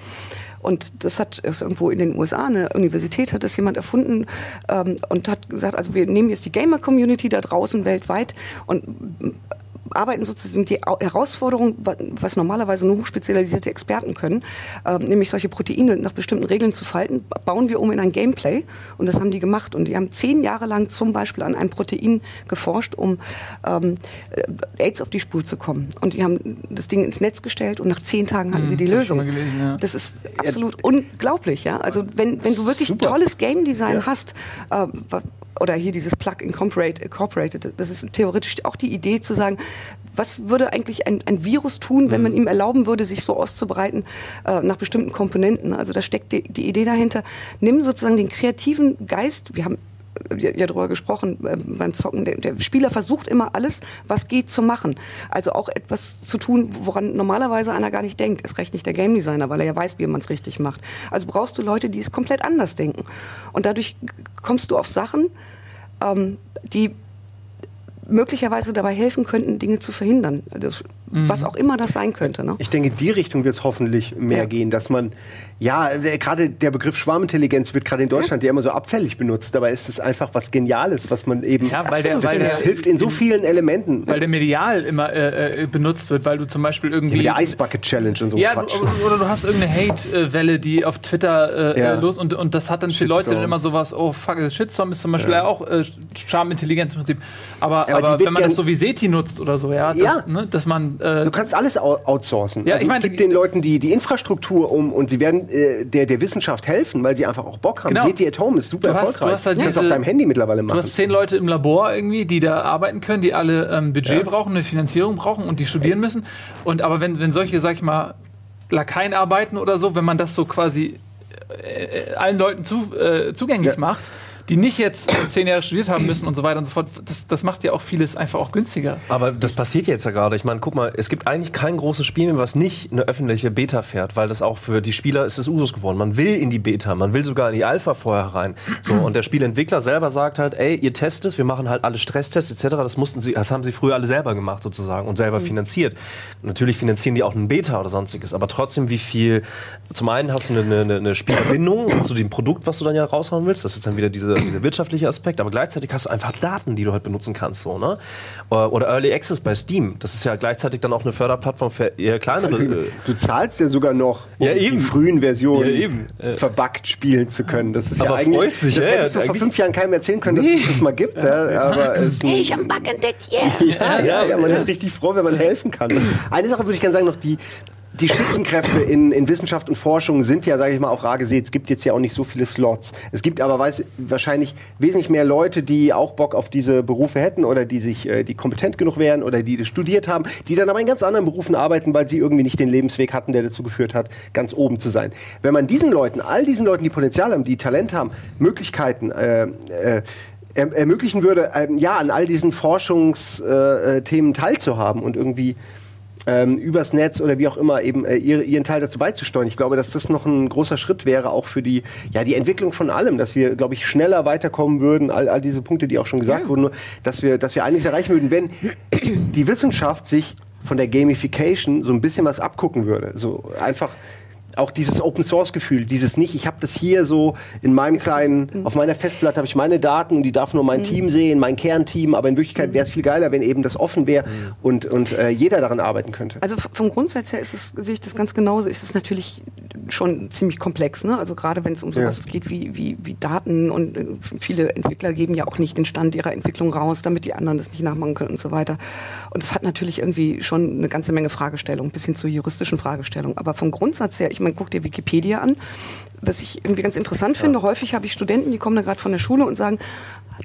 Und das hat ist irgendwo in den USA, eine Universität hat das jemand erfunden ähm, und hat gesagt, also wir nehmen jetzt die Gamer-Community da draußen weltweit und arbeiten sozusagen die Herausforderung, was normalerweise nur hochspezialisierte Experten können, äh, nämlich solche Proteine nach bestimmten Regeln zu falten, bauen wir um in ein Gameplay. Und das haben die gemacht. Und die haben zehn Jahre lang zum Beispiel an einem Protein geforscht, um ähm, AIDS auf die Spur zu kommen. Und die haben das Ding ins Netz gestellt und nach zehn Tagen hatten hm, sie die Lösung. Gelesen, ja. Das ist absolut ja. unglaublich. Ja? Also wenn, wenn du wirklich Super. tolles Game Design ja. hast, äh, oder hier dieses Plug Incorporated, das ist theoretisch auch die Idee zu sagen, was würde eigentlich ein, ein Virus tun, wenn man mhm. ihm erlauben würde, sich so auszubreiten äh, nach bestimmten Komponenten? Also da steckt die, die Idee dahinter. Nimm sozusagen den kreativen Geist. Wir haben ja darüber gesprochen äh, beim Zocken. Der, der, Spieler versucht immer alles, was geht, zu machen. Also auch etwas zu tun, woran normalerweise einer gar nicht denkt. Ist recht nicht der Game Designer, weil er ja weiß, wie man es richtig macht. Also brauchst du Leute, die es komplett anders denken. Und dadurch kommst du auf Sachen, ähm, die möglicherweise dabei helfen könnten, Dinge zu verhindern. Das Was auch immer das sein könnte. Ne? Ich denke, in die Richtung wird es hoffentlich mehr Ja. gehen, dass man, ja, äh, gerade der Begriff Schwarmintelligenz wird gerade in Deutschland ja. immer so abfällig benutzt. Dabei ist es einfach was Geniales, was man eben. Ja, weil der- das, weil das der- hilft in so vielen Elementen. Weil der medial immer äh, äh, benutzt wird, weil du zum Beispiel irgendwie. Mit der Ice-Bucket Challenge und so Ja, Quatsch. du, oder du hast irgendeine Hate-Welle, die auf Twitter äh, Ja. äh, los und, und das hat dann für Leute immer sowas, oh fuck, Shitstorm ist zum Beispiel ja. auch äh, Charmintelligenz im Prinzip. Aber, aber, wird wenn man das so wie SETI nutzt oder so, ja, dass, Ja. Ne, dass man äh, Du kannst alles outsourcen. Ja, also ich meine, gib den Leuten die, die Infrastruktur um und sie werden äh, der, der Wissenschaft helfen, weil sie einfach auch Bock haben. Genau. Seht ihr at home ist super Du hast- erfolgreich. du hast halt kannst diese- auf deinem Handy mittlerweile Du machen. hast zehn Leute im Labor irgendwie, die da arbeiten können, die alle ähm, Budget Ja. brauchen, eine Finanzierung brauchen und die studieren müssen. Und aber wenn, wenn solche, sag ich mal, Lakaien arbeiten oder so, wenn man das so quasi äh, äh, allen Leuten zu, äh, zugänglich Ja. macht, die nicht jetzt zehn Jahre studiert haben müssen und so weiter und so fort, das, das macht ja auch vieles einfach auch günstiger. Aber das passiert jetzt ja gerade. Ich meine, guck mal, es gibt eigentlich kein großes Spiel mehr, was nicht eine öffentliche Beta fährt, weil das auch für die Spieler ist es Usus geworden. Man will in die Beta, man will sogar in die Alpha vorher rein. So, und der Spielentwickler selber sagt halt, ey, ihr testet es, wir machen halt alle Stresstests etc. Das mussten sie, das haben sie früher alle selber gemacht sozusagen und selber finanziert. Natürlich finanzieren die auch einen Beta oder sonstiges, aber trotzdem, wie viel, zum einen hast du eine, eine, eine Spielerbindung zu dem Produkt, was du dann ja raushauen willst. Das ist dann wieder diese, dieser wirtschaftliche Aspekt, aber gleichzeitig hast du einfach Daten, die du halt benutzen kannst, so, ne? Oder oder Early Access bei Steam. Das ist ja gleichzeitig dann auch eine Förderplattform für eher kleinere. äh, Du zahlst ja sogar noch, um Ja, eben. die frühen Versionen Ja, eben. Äh. verbuggt spielen zu können. Das ist ja Aber eigentlich. freust dich, das ja, hättest du vor fünf Jahren keinem erzählen können, dass es das mal gibt. Ja, aber es Hey, ich habe einen Bug entdeckt, yeah! ja, ja, ja, man ist richtig froh, wenn man helfen kann. Eine Sache würde ich gerne sagen, noch die. Die Spitzenkräfte in, in Wissenschaft und Forschung sind ja, sage ich mal, auch rar gesät. Es gibt jetzt ja auch nicht so viele Slots. Es gibt aber weiß, wahrscheinlich wesentlich mehr Leute, die auch Bock auf diese Berufe hätten oder die sich, äh, die kompetent genug wären oder die das studiert haben, die dann aber in ganz anderen Berufen arbeiten, weil sie irgendwie nicht den Lebensweg hatten, der dazu geführt hat, ganz oben zu sein. Wenn man diesen Leuten, all diesen Leuten, die Potenzial haben, die Talent haben, Möglichkeiten äh, äh, erm- ermöglichen würde, ähm, ja, an all diesen Forschungsthemen äh, Themen teilzuhaben und irgendwie ähm, übers Netz oder wie auch immer eben äh, ihre, ihren Teil dazu beizusteuern. Ich glaube, dass das noch ein großer Schritt wäre, auch für die, ja, die Entwicklung von allem, dass wir, glaube ich, schneller weiterkommen würden, all, all diese Punkte, die auch schon gesagt wurden, nur, dass wir, dass wir einiges erreichen würden, wenn die Wissenschaft sich von der Gamification so ein bisschen was abgucken würde. So einfach auch dieses Open Source Gefühl, dieses nicht, ich habe das hier so in meinem kleinen, auf meiner Festplatte habe ich meine Daten und die darf nur mein Team sehen, mein Kernteam, aber in Wirklichkeit wäre es viel geiler, wenn eben das offen wäre und, und äh, jeder daran arbeiten könnte. Also vom Grundsatz her ist es, sehe ich das ganz genauso, ist es natürlich schon ziemlich komplex. Ne? Also gerade wenn es um sowas Ja. geht wie, wie, wie Daten und äh, viele Entwickler geben ja auch nicht den Stand ihrer Entwicklung raus, damit die anderen das nicht nachmachen können und so weiter. Und das hat natürlich irgendwie schon eine ganze Menge Fragestellungen, bis hin zur juristischen Fragestellung. Aber vom Grundsatz her, ich meine, guck dir Wikipedia an, was ich irgendwie ganz interessant finde. Häufig habe ich Studenten, die kommen da gerade von der Schule und sagen,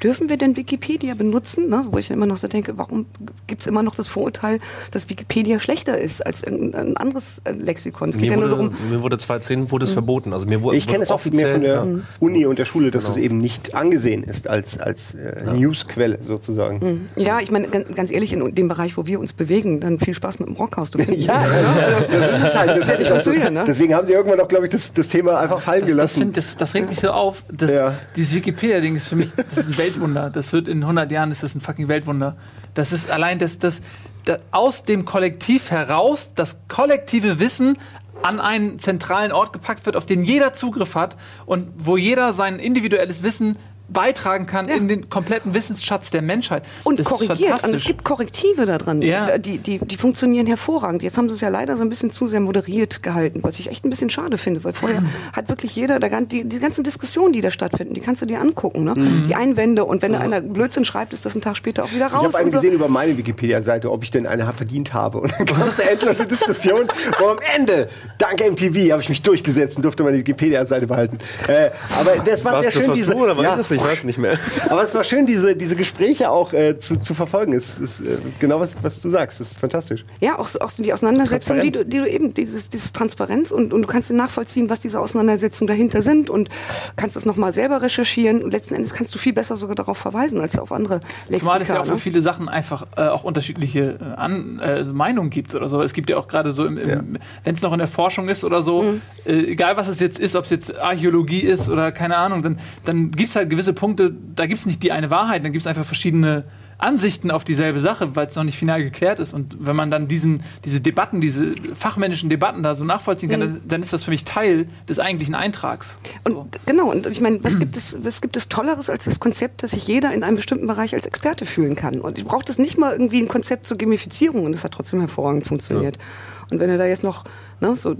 dürfen wir denn Wikipedia benutzen? Ne? Wo ich dann immer noch so denke, warum gibt es immer noch das Vorurteil, dass Wikipedia schlechter ist als irgendein anderes äh, Lexikon? Es geht Mir ja nur wurde, darum, mir wurde 2010 wurde es verboten. Also mir wurde, Ich kenne es auch mehr von der ja. Uni und der Schule, dass es eben nicht angesehen ist als, als äh, Newsquelle sozusagen. ja, ich meine, ganz, ehrlich, in dem Bereich, wo wir uns bewegen, dann viel Spaß mit dem Rockhaus. Du findest Ja, ja, das ist halt, das ja nicht funktionieren, ne? Deswegen haben sie irgendwann auch, glaube ich, das, das Thema einfach fallen Das, das, gelassen. find, das, das regt mich so auf. Das, Ja. Dieses Wikipedia-Ding ist für mich das ist ein Weltwunder. Das wird in 100 Jahren ist das ein fucking Weltwunder. Das ist allein das, das, das aus dem Kollektiv heraus das kollektive Wissen an einen zentralen Ort gepackt wird, auf den jeder Zugriff hat und wo jeder sein individuelles Wissen beitragen kann Ja. in den kompletten Wissensschatz der Menschheit. Und das korrigiert. Ist Und es gibt Korrektive da dran. Ja. Die, die, die funktionieren hervorragend. Jetzt haben sie es ja leider so ein bisschen zu sehr moderiert gehalten, was ich echt ein bisschen schade finde, weil vorher hat wirklich jeder, der, gan- die, die ganzen Diskussionen, die da stattfinden, die kannst du dir angucken. Ne? Die Einwände und wenn da einer Blödsinn schreibt, ist das einen Tag später auch wieder raus. Ich habe eine so. gesehen über meine Wikipedia-Seite, ob ich denn eine verdient habe. Und dann gab es eine endlose Diskussion, wo am Ende, dank MTV, habe ich mich durchgesetzt und durfte meine Wikipedia-Seite behalten. Äh, aber das war Was, sehr das schön, diese... du oder war ja, das? Ich weiß nicht mehr. aber es war schön, diese, diese Gespräche auch äh, zu, zu verfolgen. Es ist äh, genau, was, was du sagst. Das ist fantastisch. Ja, auch, auch so die Auseinandersetzung, die du, die du eben, dieses, dieses Transparenz und, und du kannst dir nachvollziehen, was diese Auseinandersetzungen dahinter sind und kannst das nochmal selber recherchieren und letzten Endes kannst du viel besser sogar darauf verweisen als auf andere Lexika. Zumal es ja auch für ne? viele Sachen einfach äh, auch unterschiedliche äh, An äh, also Meinungen gibt oder so. Es gibt ja auch gerade so, im, im, wenn es noch in der Forschung ist oder so, Mhm. äh, egal was es jetzt ist, ob es jetzt Archäologie ist oder keine Ahnung, dann, dann gibt es halt gewisse Punkte, da gibt es nicht die eine Wahrheit, dann gibt es einfach verschiedene Ansichten auf dieselbe Sache, weil es noch nicht final geklärt ist. Und wenn man dann diesen, diese Debatten, diese fachmännischen Debatten da so nachvollziehen kann, mhm. dann ist das für mich Teil des eigentlichen Eintrags. Und so. genau, und ich meine, was gibt es, was gibt es Tolleres als das Konzept, dass sich jeder in einem bestimmten Bereich als Experte fühlen kann? Und ich brauche das nicht mal irgendwie ein Konzept zur Gamifizierung und das hat trotzdem hervorragend funktioniert. Ja. Und wenn du da jetzt noch ne, so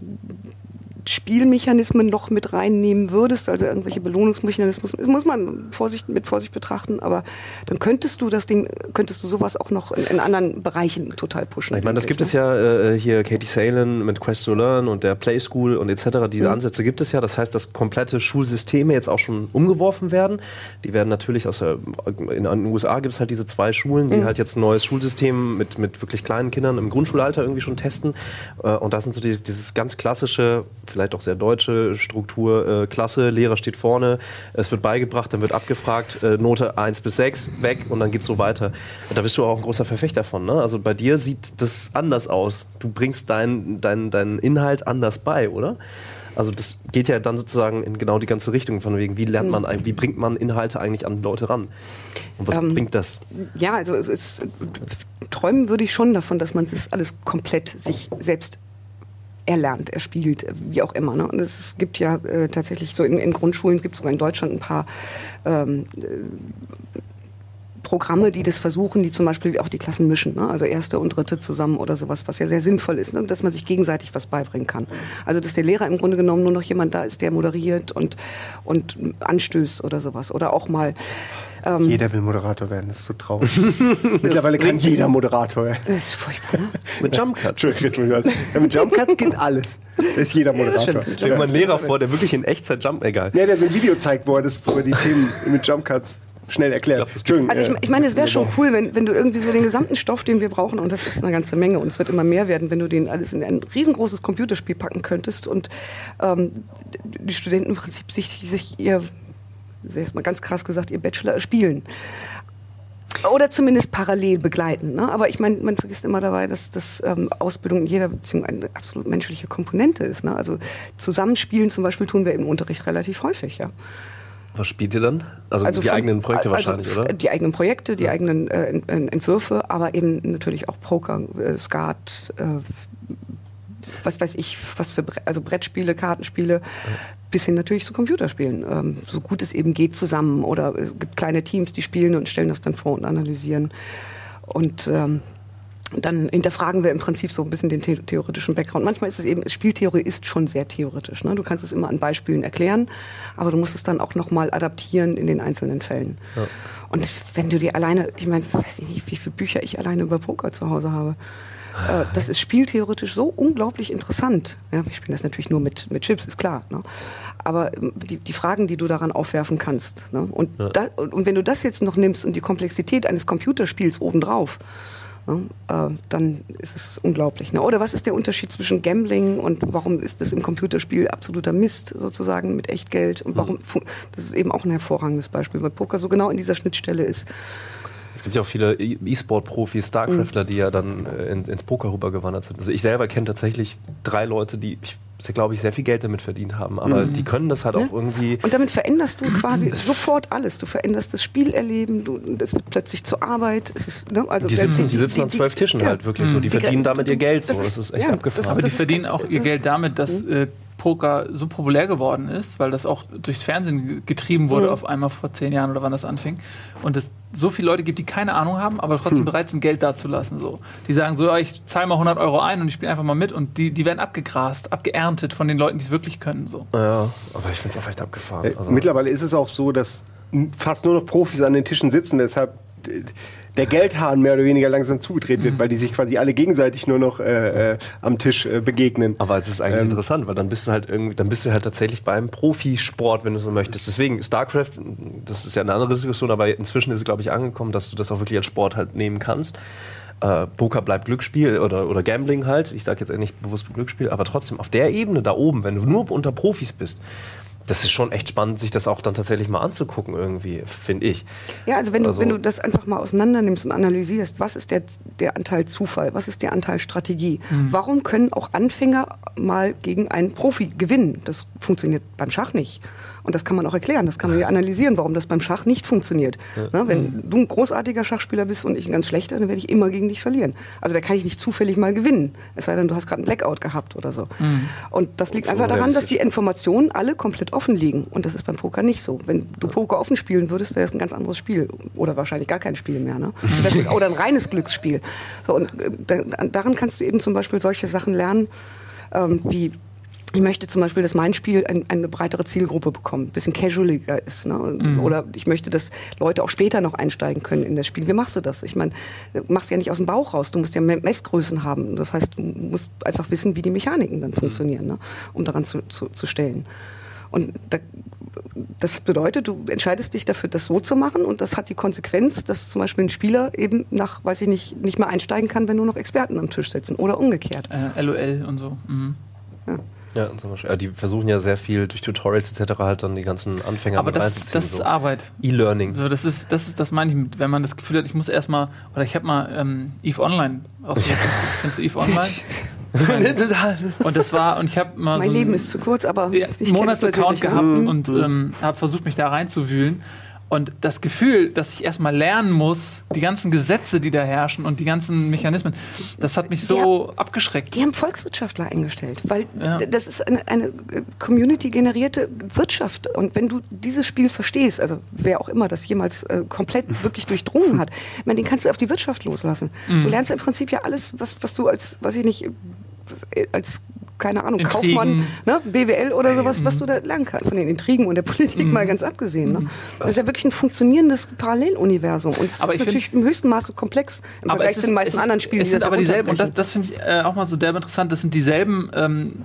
Spielmechanismen noch mit reinnehmen würdest, also irgendwelche Belohnungsmechanismen, das muss man Vorsicht, mit Vorsicht betrachten, aber dann könntest du das Ding, könntest du sowas auch noch in, in anderen Bereichen total pushen. Ich meine, das gibt ne? es ja äh, hier Katie Salen mit Quest to Learn und der Play School und etc. Diese mhm. Ansätze gibt es ja. Das heißt, dass komplette Schulsysteme jetzt auch schon umgeworfen werden. Die werden natürlich aus der, in den USA gibt es halt diese zwei Schulen, die mhm. halt jetzt ein neues Schulsystem mit, mit wirklich kleinen Kindern im Grundschulalter irgendwie schon testen. Äh, und das sind so die, dieses ganz klassische, vielleicht auch sehr deutsche Struktur, äh, Klasse, Lehrer steht vorne, es wird beigebracht, dann wird abgefragt, äh, Note 1 bis 6, weg und dann geht es so weiter. Da bist du auch ein großer Verfechter von. Ne? Also bei dir sieht das anders aus. Du bringst deinen dein, dein Inhalt anders bei, oder? Also das geht ja dann sozusagen in genau die ganze Richtung von wegen, wie lernt man, wie bringt man Inhalte eigentlich an Leute ran? Und was ähm, bringt das? Ja, also es ist, träumen würde ich schon davon, dass man das alles komplett sich selbst er lernt, er spielt, wie auch immer. Ne? Und es gibt ja äh, tatsächlich so in, in Grundschulen, gibt sogar in Deutschland ein paar ähm, äh, Programme, die das versuchen, die zum Beispiel auch die Klassen mischen, ne? also erste und dritte zusammen oder sowas, was ja sehr sinnvoll ist, ne? dass man sich gegenseitig was beibringen kann. Also dass der Lehrer im Grunde genommen nur noch jemand da ist, der moderiert und, und anstößt oder sowas. Oder auch mal ähm, jeder will Moderator werden, das ist so traurig. Mittlerweile kann jeder Moderator werden. Das ist furchtbar. Ne? mit Jump Cuts. Ja, mit Jump Cuts geht alles. Da ist jeder Moderator. Stell dir mal einen Lehrer vor, der wirklich in Echtzeit Jump, egal. Ja, der so ein Video zeigt, wo er das über die Themen mit Jump Cuts schnell erklärt. Also ich, ich meine, es wäre schon cool, wenn, wenn du irgendwie so den gesamten Stoff, den wir brauchen, und das ist eine ganze Menge und es wird immer mehr werden, wenn du den alles in ein riesengroßes Computerspiel packen könntest und ähm, die Studenten im Prinzip sich, sich ihr jetzt mal ganz krass gesagt, ihr Bachelor spielen. Oder zumindest parallel begleiten. Ne? Aber ich meine, man vergisst immer dabei, dass, dass ähm, Ausbildung in jeder Beziehung eine absolut menschliche Komponente ist. Ne? Also Zusammenspielen zum Beispiel tun wir im Unterricht relativ häufig. Ja. Was spielt ihr dann? Also, also die von, eigenen Projekte also wahrscheinlich, oder? Die eigenen Projekte, die ja. eigenen äh, Entwürfe, aber eben natürlich auch Poker, äh, Skat, äh, was weiß ich, was für Bre also Brettspiele, Kartenspiele, bis hin natürlich zu Computerspielen. Ähm, so gut es eben geht zusammen. Oder es gibt kleine Teams, die spielen und stellen das dann vor und analysieren. Und ähm, dann hinterfragen wir im Prinzip so ein bisschen den the theoretischen Background. Manchmal ist es eben, Spieltheorie ist schon sehr theoretisch. Ne? Du kannst es immer an Beispielen erklären, aber du musst es dann auch nochmal adaptieren in den einzelnen Fällen. Ja. Und wenn du dir alleine, ich meine, weiß ich nicht, wie viele Bücher ich alleine über Poker zu Hause habe. Äh, das ist spieltheoretisch so unglaublich interessant. Ja, wir spielen das natürlich nur mit, mit Chips, ist klar. Ne? Aber ähm, die, die Fragen, die du daran aufwerfen kannst. Ne? Und, ja. da, und wenn du das jetzt noch nimmst und die Komplexität eines Computerspiels obendrauf, ne, äh, dann ist es unglaublich. Ne? Oder was ist der Unterschied zwischen Gambling und warum ist das im Computerspiel absoluter Mist sozusagen mit Echtgeld? Und warum, mhm. das ist eben auch ein hervorragendes Beispiel, weil Poker so genau in dieser Schnittstelle ist. Es gibt ja auch viele e- E-Sport-Profis, Starcraftler, mhm. die ja dann äh, in, ins Poker rübergewandert sind. Also ich selber kenne tatsächlich drei Leute, die, ich glaube ich, sehr viel Geld damit verdient haben. Aber mhm. die können das halt ja. auch irgendwie. Und damit veränderst du quasi sofort alles. Du veränderst das Spielerleben, du, das wird plötzlich zur Arbeit. Es ist, ne? also die, sitzen, die, sitzen die, an zwölf Tischen halt wirklich so. Die, mhm. verdienen damit ihr Geld so. Das ist echt ja, abgefahren. aber die verdienen auch ihr Geld damit, dass mhm. äh, Poker so populär geworden ist, weil das auch durchs Fernsehen getrieben wurde mhm. auf einmal vor zehn Jahren oder wann das anfing. Und es so viele Leute gibt, die keine Ahnung haben, aber trotzdem hm. bereit sind, Geld dazulassen. So. Die sagen so, ja, ich zahle mal 100 Euro ein und ich spiele einfach mal mit und die, die werden abgegrast, abgeerntet von den Leuten, die es wirklich können. So. Ja, aber ich finde es auch echt abgefahren. Äh, also. Mittlerweile ist es auch so, dass fast nur noch Profis an den Tischen sitzen, deshalb der Geldhahn mehr oder weniger langsam zugedreht wird, mhm. weil die sich quasi alle gegenseitig nur noch äh, äh, am Tisch äh, begegnen. Aber es ist eigentlich ähm, interessant, weil dann bist du halt irgendwie, dann bist du halt tatsächlich beim Profisport, wenn du so möchtest. Deswegen StarCraft, das ist ja eine andere Diskussion, aber inzwischen ist es glaube ich angekommen, dass du das auch wirklich als Sport halt nehmen kannst. Äh, Poker bleibt Glücksspiel oder, oder Gambling halt. Ich sage jetzt nicht bewusst Glücksspiel, aber trotzdem auf der Ebene da oben, wenn du nur unter Profis bist, das ist schon echt spannend, sich das auch dann tatsächlich mal anzugucken, irgendwie, finde ich. Ja, also wenn, du, also, wenn du das einfach mal auseinander nimmst und analysierst, was ist der, der Anteil Zufall, was ist der Anteil Strategie? Mhm. Warum können auch Anfänger mal gegen einen Profi gewinnen? Das funktioniert beim Schach nicht. Und das kann man auch erklären, das kann man ja analysieren, warum das beim Schach nicht funktioniert. Ne, wenn du ein großartiger Schachspieler bist und ich ein ganz schlechter, dann werde ich immer gegen dich verlieren. Also da kann ich nicht zufällig mal gewinnen. Es sei denn, du hast gerade einen Blackout gehabt oder so. Und das liegt einfach daran, dass die Informationen alle komplett offen liegen. Und das ist beim Poker nicht so. Wenn du Poker offen spielen würdest, wäre es ein ganz anderes Spiel. Oder wahrscheinlich gar kein Spiel mehr. Ne? Deswegen- Oder ein reines Glücksspiel. So, und äh, da, daran kannst du eben zum Beispiel solche Sachen lernen, ähm, wie ich möchte zum Beispiel, dass mein Spiel ein, eine breitere Zielgruppe bekommt, ein bisschen casualiger ist. Ne? Oder ich möchte, dass Leute auch später noch einsteigen können in das Spiel. Wie machst du das? Ich meine, du machst ja nicht aus dem Bauch raus. Du musst ja Me- Messgrößen haben. Das heißt, du musst einfach wissen, wie die Mechaniken dann funktionieren, ne? um daran zu, zu, zu stellen. Und da, das bedeutet, du entscheidest dich dafür, das so zu machen und das hat die Konsequenz, dass zum Beispiel ein Spieler eben nach, weiß ich nicht, nicht mehr einsteigen kann, wenn nur noch Experten am Tisch sitzen oder umgekehrt. Äh, LOL und so. Mhm. Ja, zum Beispiel. Ja, die versuchen ja sehr viel durch Tutorials etc. halt dann die ganzen Anfänger Aber mit das, reinzuziehen, das ist so. Arbeit. E-Learning. So, das ist, das ist, das meine ich, mit, wenn man das Gefühl hat, ich muss erstmal, oder ich habe mal ähm, Eve Online ausprobiert. Kennst du Eve Online? Und das war, und ich habe mal Mein so Leben ist zu kurz, aber ja, Monatsaccount gehabt ja. und ähm, habe versucht, mich da reinzuwühlen. Und das Gefühl, dass ich erstmal lernen muss, die ganzen Gesetze, die da herrschen und die ganzen Mechanismen, das hat mich so abgeschreckt. Die haben Volkswirtschaftler eingestellt, weil Ja. das ist eine, eine äh, community-generierte Wirtschaft. Und wenn du dieses Spiel verstehst, also wer auch immer das jemals äh, komplett wirklich durchdrungen hat, meine, den kannst du auf die Wirtschaft loslassen. Mhm. Du lernst im Prinzip ja alles, was, was du als, weiß ich nicht, äh, als keine Ahnung, Intrigen. Kaufmann, ne, BWL oder sowas, was du da lernen kannst, von den Intrigen und der Politik Mhm. mal ganz abgesehen. Ne? Das ist ja wirklich ein funktionierendes Paralleluniversum und es Aber ist ich natürlich im höchsten Maße komplex im Vergleich zu den meisten ist- anderen Spielen. Es sind das aber dieselben, und das, das finde ich äh, auch mal so derbe interessant, das sind dieselben ähm,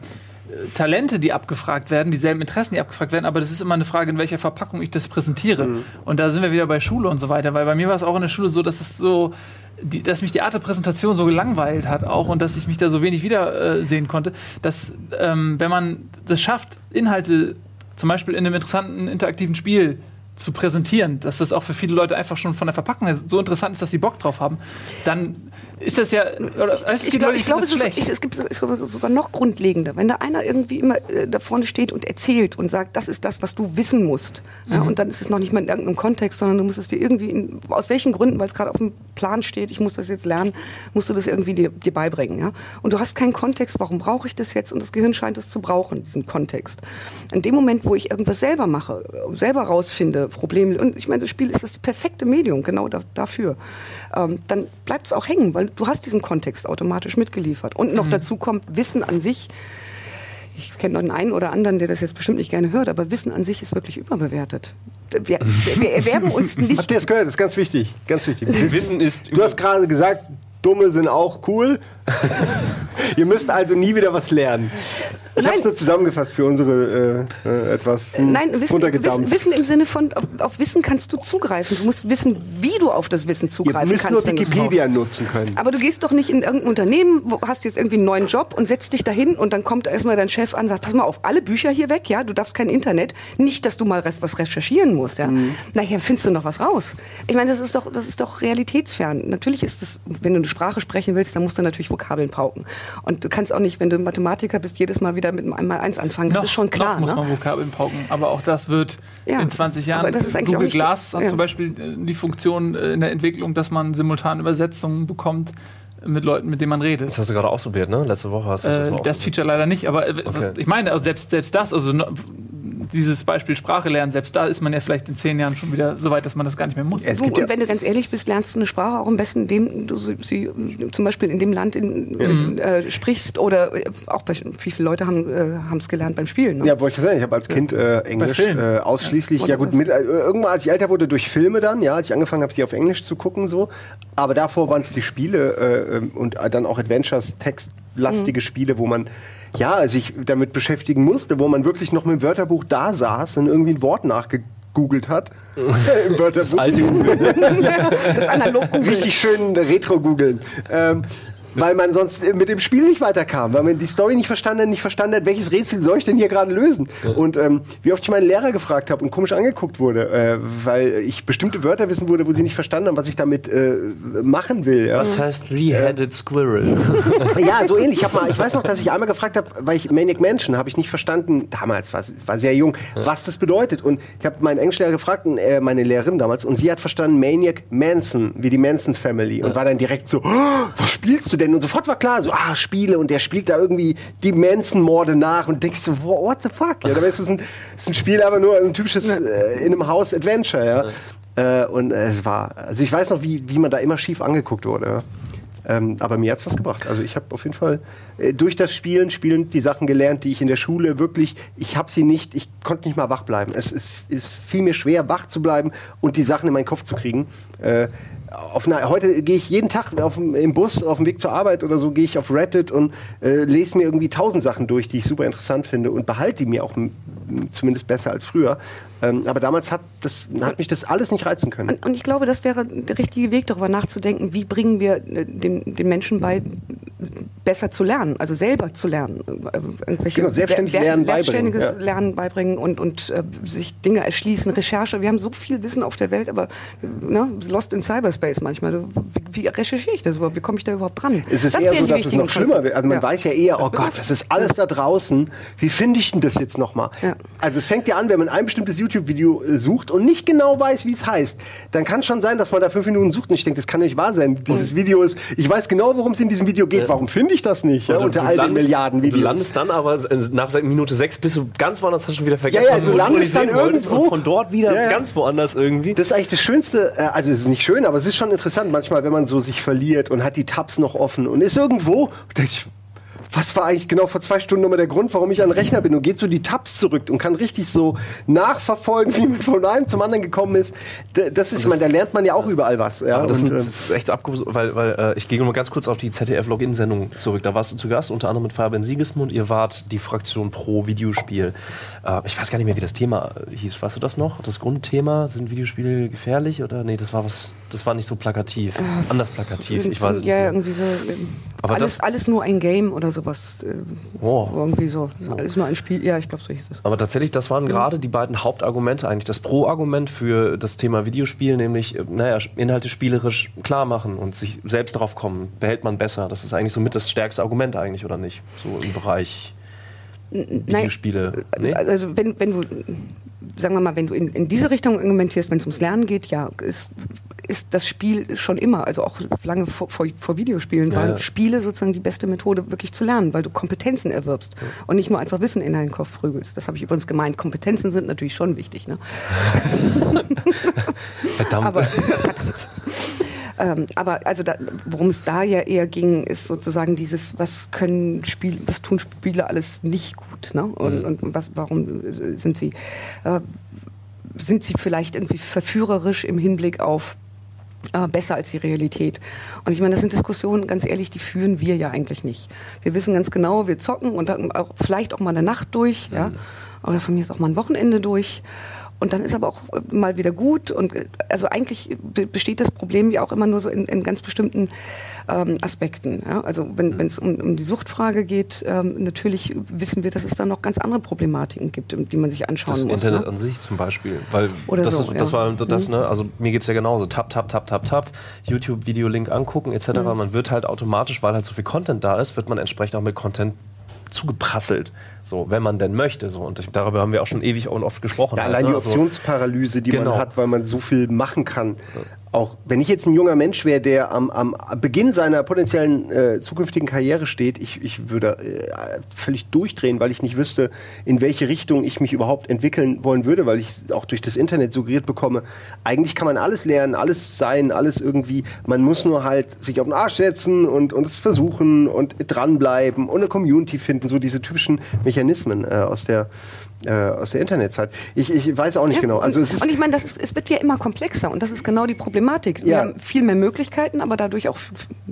äh, Talente, die abgefragt werden, dieselben Interessen, die abgefragt werden, aber das ist immer eine Frage, in welcher Verpackung ich das präsentiere. Und da sind wir wieder bei Schule und so weiter, weil bei mir war es auch in der Schule so, dass es so, die, dass mich die Art der Präsentation so gelangweilt hat auch und dass ich mich da so wenig wiedersehen äh, konnte, dass ähm, wenn man das schafft, Inhalte zum Beispiel in einem interessanten interaktiven Spiel zu präsentieren, dass das auch für viele Leute einfach schon von der Verpackung her so interessant ist, dass sie Bock drauf haben, dann ist das ja. Oder, es ich ich glaube, finden es, ist, es gibt es sogar noch grundlegender. Wenn da einer irgendwie immer äh, da vorne steht und erzählt und sagt, das ist das, was du wissen musst, ja, Mhm. und dann ist es noch nicht mal in irgendeinem Kontext, sondern du musst es dir irgendwie, in, aus welchen Gründen, weil es gerade auf dem Plan steht, ich muss das jetzt lernen, musst du das irgendwie dir, dir beibringen. Ja? Und du hast keinen Kontext, warum brauche ich das jetzt? Und das Gehirn scheint es zu brauchen, diesen Kontext. In dem Moment, wo ich irgendwas selber mache, selber rausfinde, Probleme, und ich meine, das Spiel ist das perfekte Medium, genau da, dafür, ähm, dann bleibt es auch hängen, weil du hast diesen Kontext automatisch mitgeliefert. Und noch dazu kommt Wissen an sich. Ich kenne noch den einen oder anderen, der das jetzt bestimmt nicht gerne hört, aber Wissen an sich ist wirklich überbewertet. Wir, wir, erwerben uns nicht. Habt ihr das gehört? Das ist ganz wichtig. Ganz wichtig. Wissen ist Du hast gerade gesagt, Dumme sind auch cool. ihr müsst also nie wieder was lernen. Ich habe es nur zusammengefasst für unsere äh, äh, etwas hm, Nein, Wissen, Wissen. Wissen im Sinne von, auf, auf Wissen kannst du zugreifen. Du musst wissen, wie du auf das Wissen zugreifen kannst. nur wenn du's Wikipedia nutzen können. Aber du gehst doch nicht in irgendein Unternehmen, wo, hast jetzt irgendwie einen neuen Job und setzt dich dahin und dann kommt erstmal dein Chef an und sagt, pass mal auf, alle Bücher hier weg, ja, du darfst kein Internet. Nicht, dass du mal was recherchieren musst, ja. Mhm. Nachher findest du noch was raus. Ich meine, das ist doch, das ist doch realitätsfern. Natürlich ist es, wenn du eine Sprache sprechen willst, dann musst du natürlich Vokabeln pauken. Und du kannst auch nicht, wenn du Mathematiker bist, jedes Mal wieder mit einem Einmal-Eins anfangen. Das ist schon klar. noch muss ne? man Vokabeln pauken. Aber auch das wird Ja, in 20 Jahren. Google Glass hat ja. zum Beispiel äh, die Funktion äh, in der Entwicklung, dass man simultan Übersetzungen bekommt mit Leuten, mit denen man redet. Das hast du gerade ausprobiert, ne? Letzte Woche hast du das Äh, mal das. Feature leider nicht, aber äh, Okay. ich meine, also selbst, selbst das, also dieses Beispiel Sprache lernen, selbst da ist man ja vielleicht in zehn Jahren schon wieder so weit, dass man das gar nicht mehr muss. Es So, und ja- wenn du ganz ehrlich bist, lernst du eine Sprache auch am besten, indem du sie, zum Beispiel in dem Land in, Mhm. äh, sprichst oder äh, auch bei, wie viele Leute haben äh, es gelernt beim Spielen. Ne? Ja, wollte ich sagen, ich habe als Kind äh, Englisch äh, ausschließlich, Ja. ja gut, mit, äh, irgendwann als ich älter wurde, durch Filme dann, ja, als ich angefangen habe, sie auf Englisch zu gucken, so. Aber davor waren es die Spiele und äh, dann auch Adventures, textlastige Spiele, wo man ja sich damit beschäftigen musste, wo man wirklich noch mit dem Wörterbuch da saß und irgendwie ein Wort nachgegoogelt hat. Im Wörterbuch. Alte Google. Das analog googeln. Richtig schön Retro-Googeln. Ähm, weil man sonst äh, mit dem Spiel nicht weiterkam, weil man die Story nicht verstanden hat, nicht verstanden hat, welches Rätsel soll ich denn hier gerade lösen? Und ähm, wie oft ich meinen Lehrer gefragt habe und komisch angeguckt wurde, äh, weil ich bestimmte Wörter wissen wurde, wo sie nicht verstanden haben, was ich damit äh, machen will. Ja? Was heißt Three-Headed Squirrel? ja, so ähnlich. Ich, mal, ich weiß noch, dass ich einmal gefragt habe, weil ich Maniac Mansion habe ich nicht verstanden, damals war, war sehr jung, was das bedeutet. Und ich habe meinen Englischlehrer gefragt, äh, meine Lehrerin damals, und sie hat verstanden Maniac Manson, wie die Manson Family. Und war dann direkt so, oh, was spielst du denn? Und sofort war klar, so, ah, Spiele. Und der spielt da irgendwie die Manson-Morde nach. Und denkst so, what the fuck? Ja, dabei ist es ein, ist ein Spiel, aber nur ein typisches äh, in einem Haus Adventure, ja. Äh, und äh, es war, also ich weiß noch, wie, wie man da immer schief angeguckt wurde. Ja. Ähm, aber mir hat's was gebracht. Also ich habe auf jeden Fall äh, durch das Spielen, Spielen die Sachen gelernt, die ich in der Schule wirklich, ich habe sie nicht, ich konnte nicht mal wach bleiben. Es ist, ist viel mir schwer, wach zu bleiben und die Sachen in meinen Kopf zu kriegen. Äh, auf einer, heute gehe ich jeden Tag auf, im Bus auf dem Weg zur Arbeit oder so, gehe ich auf Reddit und äh, lese mir irgendwie tausend Sachen durch, die ich super interessant finde und behalte die mir auch zumindest besser als früher. Ähm, aber damals hat, das, hat mich das alles nicht reizen können. Und, und ich glaube, das wäre der richtige Weg, darüber nachzudenken, wie bringen wir äh, den, den Menschen bei, besser zu lernen, also selber zu lernen. Äh, Irgendwelche Genau, selbstständig wer- Lernen beibringen, Selbstständiges ja. Lernen beibringen und, und äh, sich Dinge erschließen, Recherche. Wir haben so viel Wissen auf der Welt, aber äh, ne, lost in Cyberspace manchmal. Wie, wie recherchiere ich das überhaupt? Wie komme ich da überhaupt dran? Es ist Das eher so, dass es noch schlimmer wird. Also man Ja. weiß ja eher, oh Das Gott, das ist alles da draußen. Wie finde ich denn das jetzt nochmal? Ja. Also es fängt ja an, wenn man ein bestimmtes YouTube-Video äh, sucht und nicht genau weiß, wie es heißt, dann kann es schon sein, dass man da fünf Minuten sucht und ich denke, das kann nicht wahr sein. Dieses Mhm. Video ist, ich weiß genau, worum es in diesem Video geht. Warum finde ich das nicht? Ja, unter all den Milliarden Du Videos. landest dann aber äh, nach Minute sechs bist du ganz woanders, hast du schon wieder vergessen, Ja, ja, du landest dann irgendwo. Und von dort wieder Ja, ganz woanders irgendwie. Das ist eigentlich das Schönste, äh, also es ist nicht schön, aber es ist schon interessant manchmal, wenn man so sich verliert und hat die Tabs noch offen und ist irgendwo, was war eigentlich genau vor zwei Stunden nochmal der Grund, warum ich an den Rechner bin und geht so die Tabs zurück und kann richtig so nachverfolgen, wie man von einem zum anderen gekommen ist. D- Das ist, ich meine, da lernt man ja auch überall was. Ja, das, und, ähm, das ist echt abgewiesen, weil, weil äh, ich gehe nur mal ganz kurz auf die ZDF-Login-Sendung zurück. Da warst du zu Gast, unter anderem mit Fabian Siegesmund. Ihr wart die Fraktion pro Videospiel. Äh, ich weiß gar nicht mehr, wie das Thema äh, hieß. Weißt du das noch? Das Grundthema, sind Videospiele gefährlich oder? Nee, das war was, das war nicht so plakativ. Anders plakativ. Ich weiß es ja, nicht. mehr. irgendwie so. Aber alles, das- alles nur ein Game oder sowas. äh, Oh. Irgendwie so. Alles nur ein Spiel. Ja, ich glaube, so hieß es. Aber tatsächlich, das waren gerade die beiden Hauptargumente eigentlich. Das Pro-Argument für das Thema Videospiel, nämlich, äh, naja, Inhalte spielerisch klar machen und sich selbst drauf kommen, behält man besser. Das ist eigentlich so mit das stärkste Argument eigentlich, oder nicht? So im Bereich Videospiele. Nee? Also wenn, wenn du, sagen wir mal, wenn du in, in diese Richtung argumentierst, wenn es ums Lernen geht, ja, ist, ist das Spiel schon immer, also auch lange vor, vor, vor Videospielen, Ja, waren ja. Spiele sozusagen die beste Methode, wirklich zu lernen, weil du Kompetenzen erwirbst und nicht nur einfach Wissen in deinen Kopf prügelst. Das habe ich übrigens gemeint. Kompetenzen sind natürlich schon wichtig, ne? Verdammt. Aber verdammt. Ähm, aber also da, worum es da ja eher ging, ist sozusagen dieses, was können Spiel, was tun Spiele alles nicht gut, ne? Und, Mhm. und was, warum sind sie, äh, sind sie vielleicht irgendwie verführerisch im Hinblick auf äh, besser als die Realität. Und ich meine, das sind Diskussionen, ganz ehrlich, die führen wir ja eigentlich nicht. Wir wissen ganz genau, wir zocken und dann auch vielleicht auch mal eine Nacht durch, ja, oder von mir ist auch mal ein Wochenende durch. Und dann ist aber auch mal wieder gut. Und äh, also eigentlich be- besteht das Problem ja auch immer nur so in, in ganz bestimmten ähm, Aspekten. Ja? Also wenn es um, um die Suchtfrage geht, ähm, natürlich wissen wir, dass es da noch ganz andere Problematiken gibt, die man sich anschauen Das muss. Internet ne? an sich zum Beispiel. Weil Oder das, so, ist, das ja. war das, Mhm. ne? Also mir geht's ja genauso. Tap, tap, tap, tap, tap, YouTube-Video-Link angucken, etc. Mhm. Man wird halt automatisch, weil halt so viel Content da ist, wird man entsprechend auch mit Content zugeprasselt. So, wenn man denn möchte. So. Und darüber haben wir auch schon ewig und oft gesprochen. Ja, halt, allein ne? die Optionsparalyse, die Genau. man hat, weil man so viel machen kann. Auch wenn ich jetzt ein junger Mensch wäre, der am, am Beginn seiner potenziellen äh, zukünftigen Karriere steht, ich, ich würde äh, völlig durchdrehen, weil ich nicht wüsste, in welche Richtung ich mich überhaupt entwickeln wollen würde, weil ich es auch durch das Internet suggeriert bekomme. Eigentlich kann man alles lernen, alles sein, alles irgendwie. Man muss nur halt sich auf den Arsch setzen und, und es versuchen und dranbleiben und eine Community finden, so diese typischen Mechanismen äh, aus der äh, aus der Internetzeit. Ich, ich weiß auch nicht Ja, genau. Also und, es ist und ich meine, das ist, es wird ja immer komplexer und das ist genau die Problematik. Wir Ja. haben viel mehr Möglichkeiten, aber dadurch auch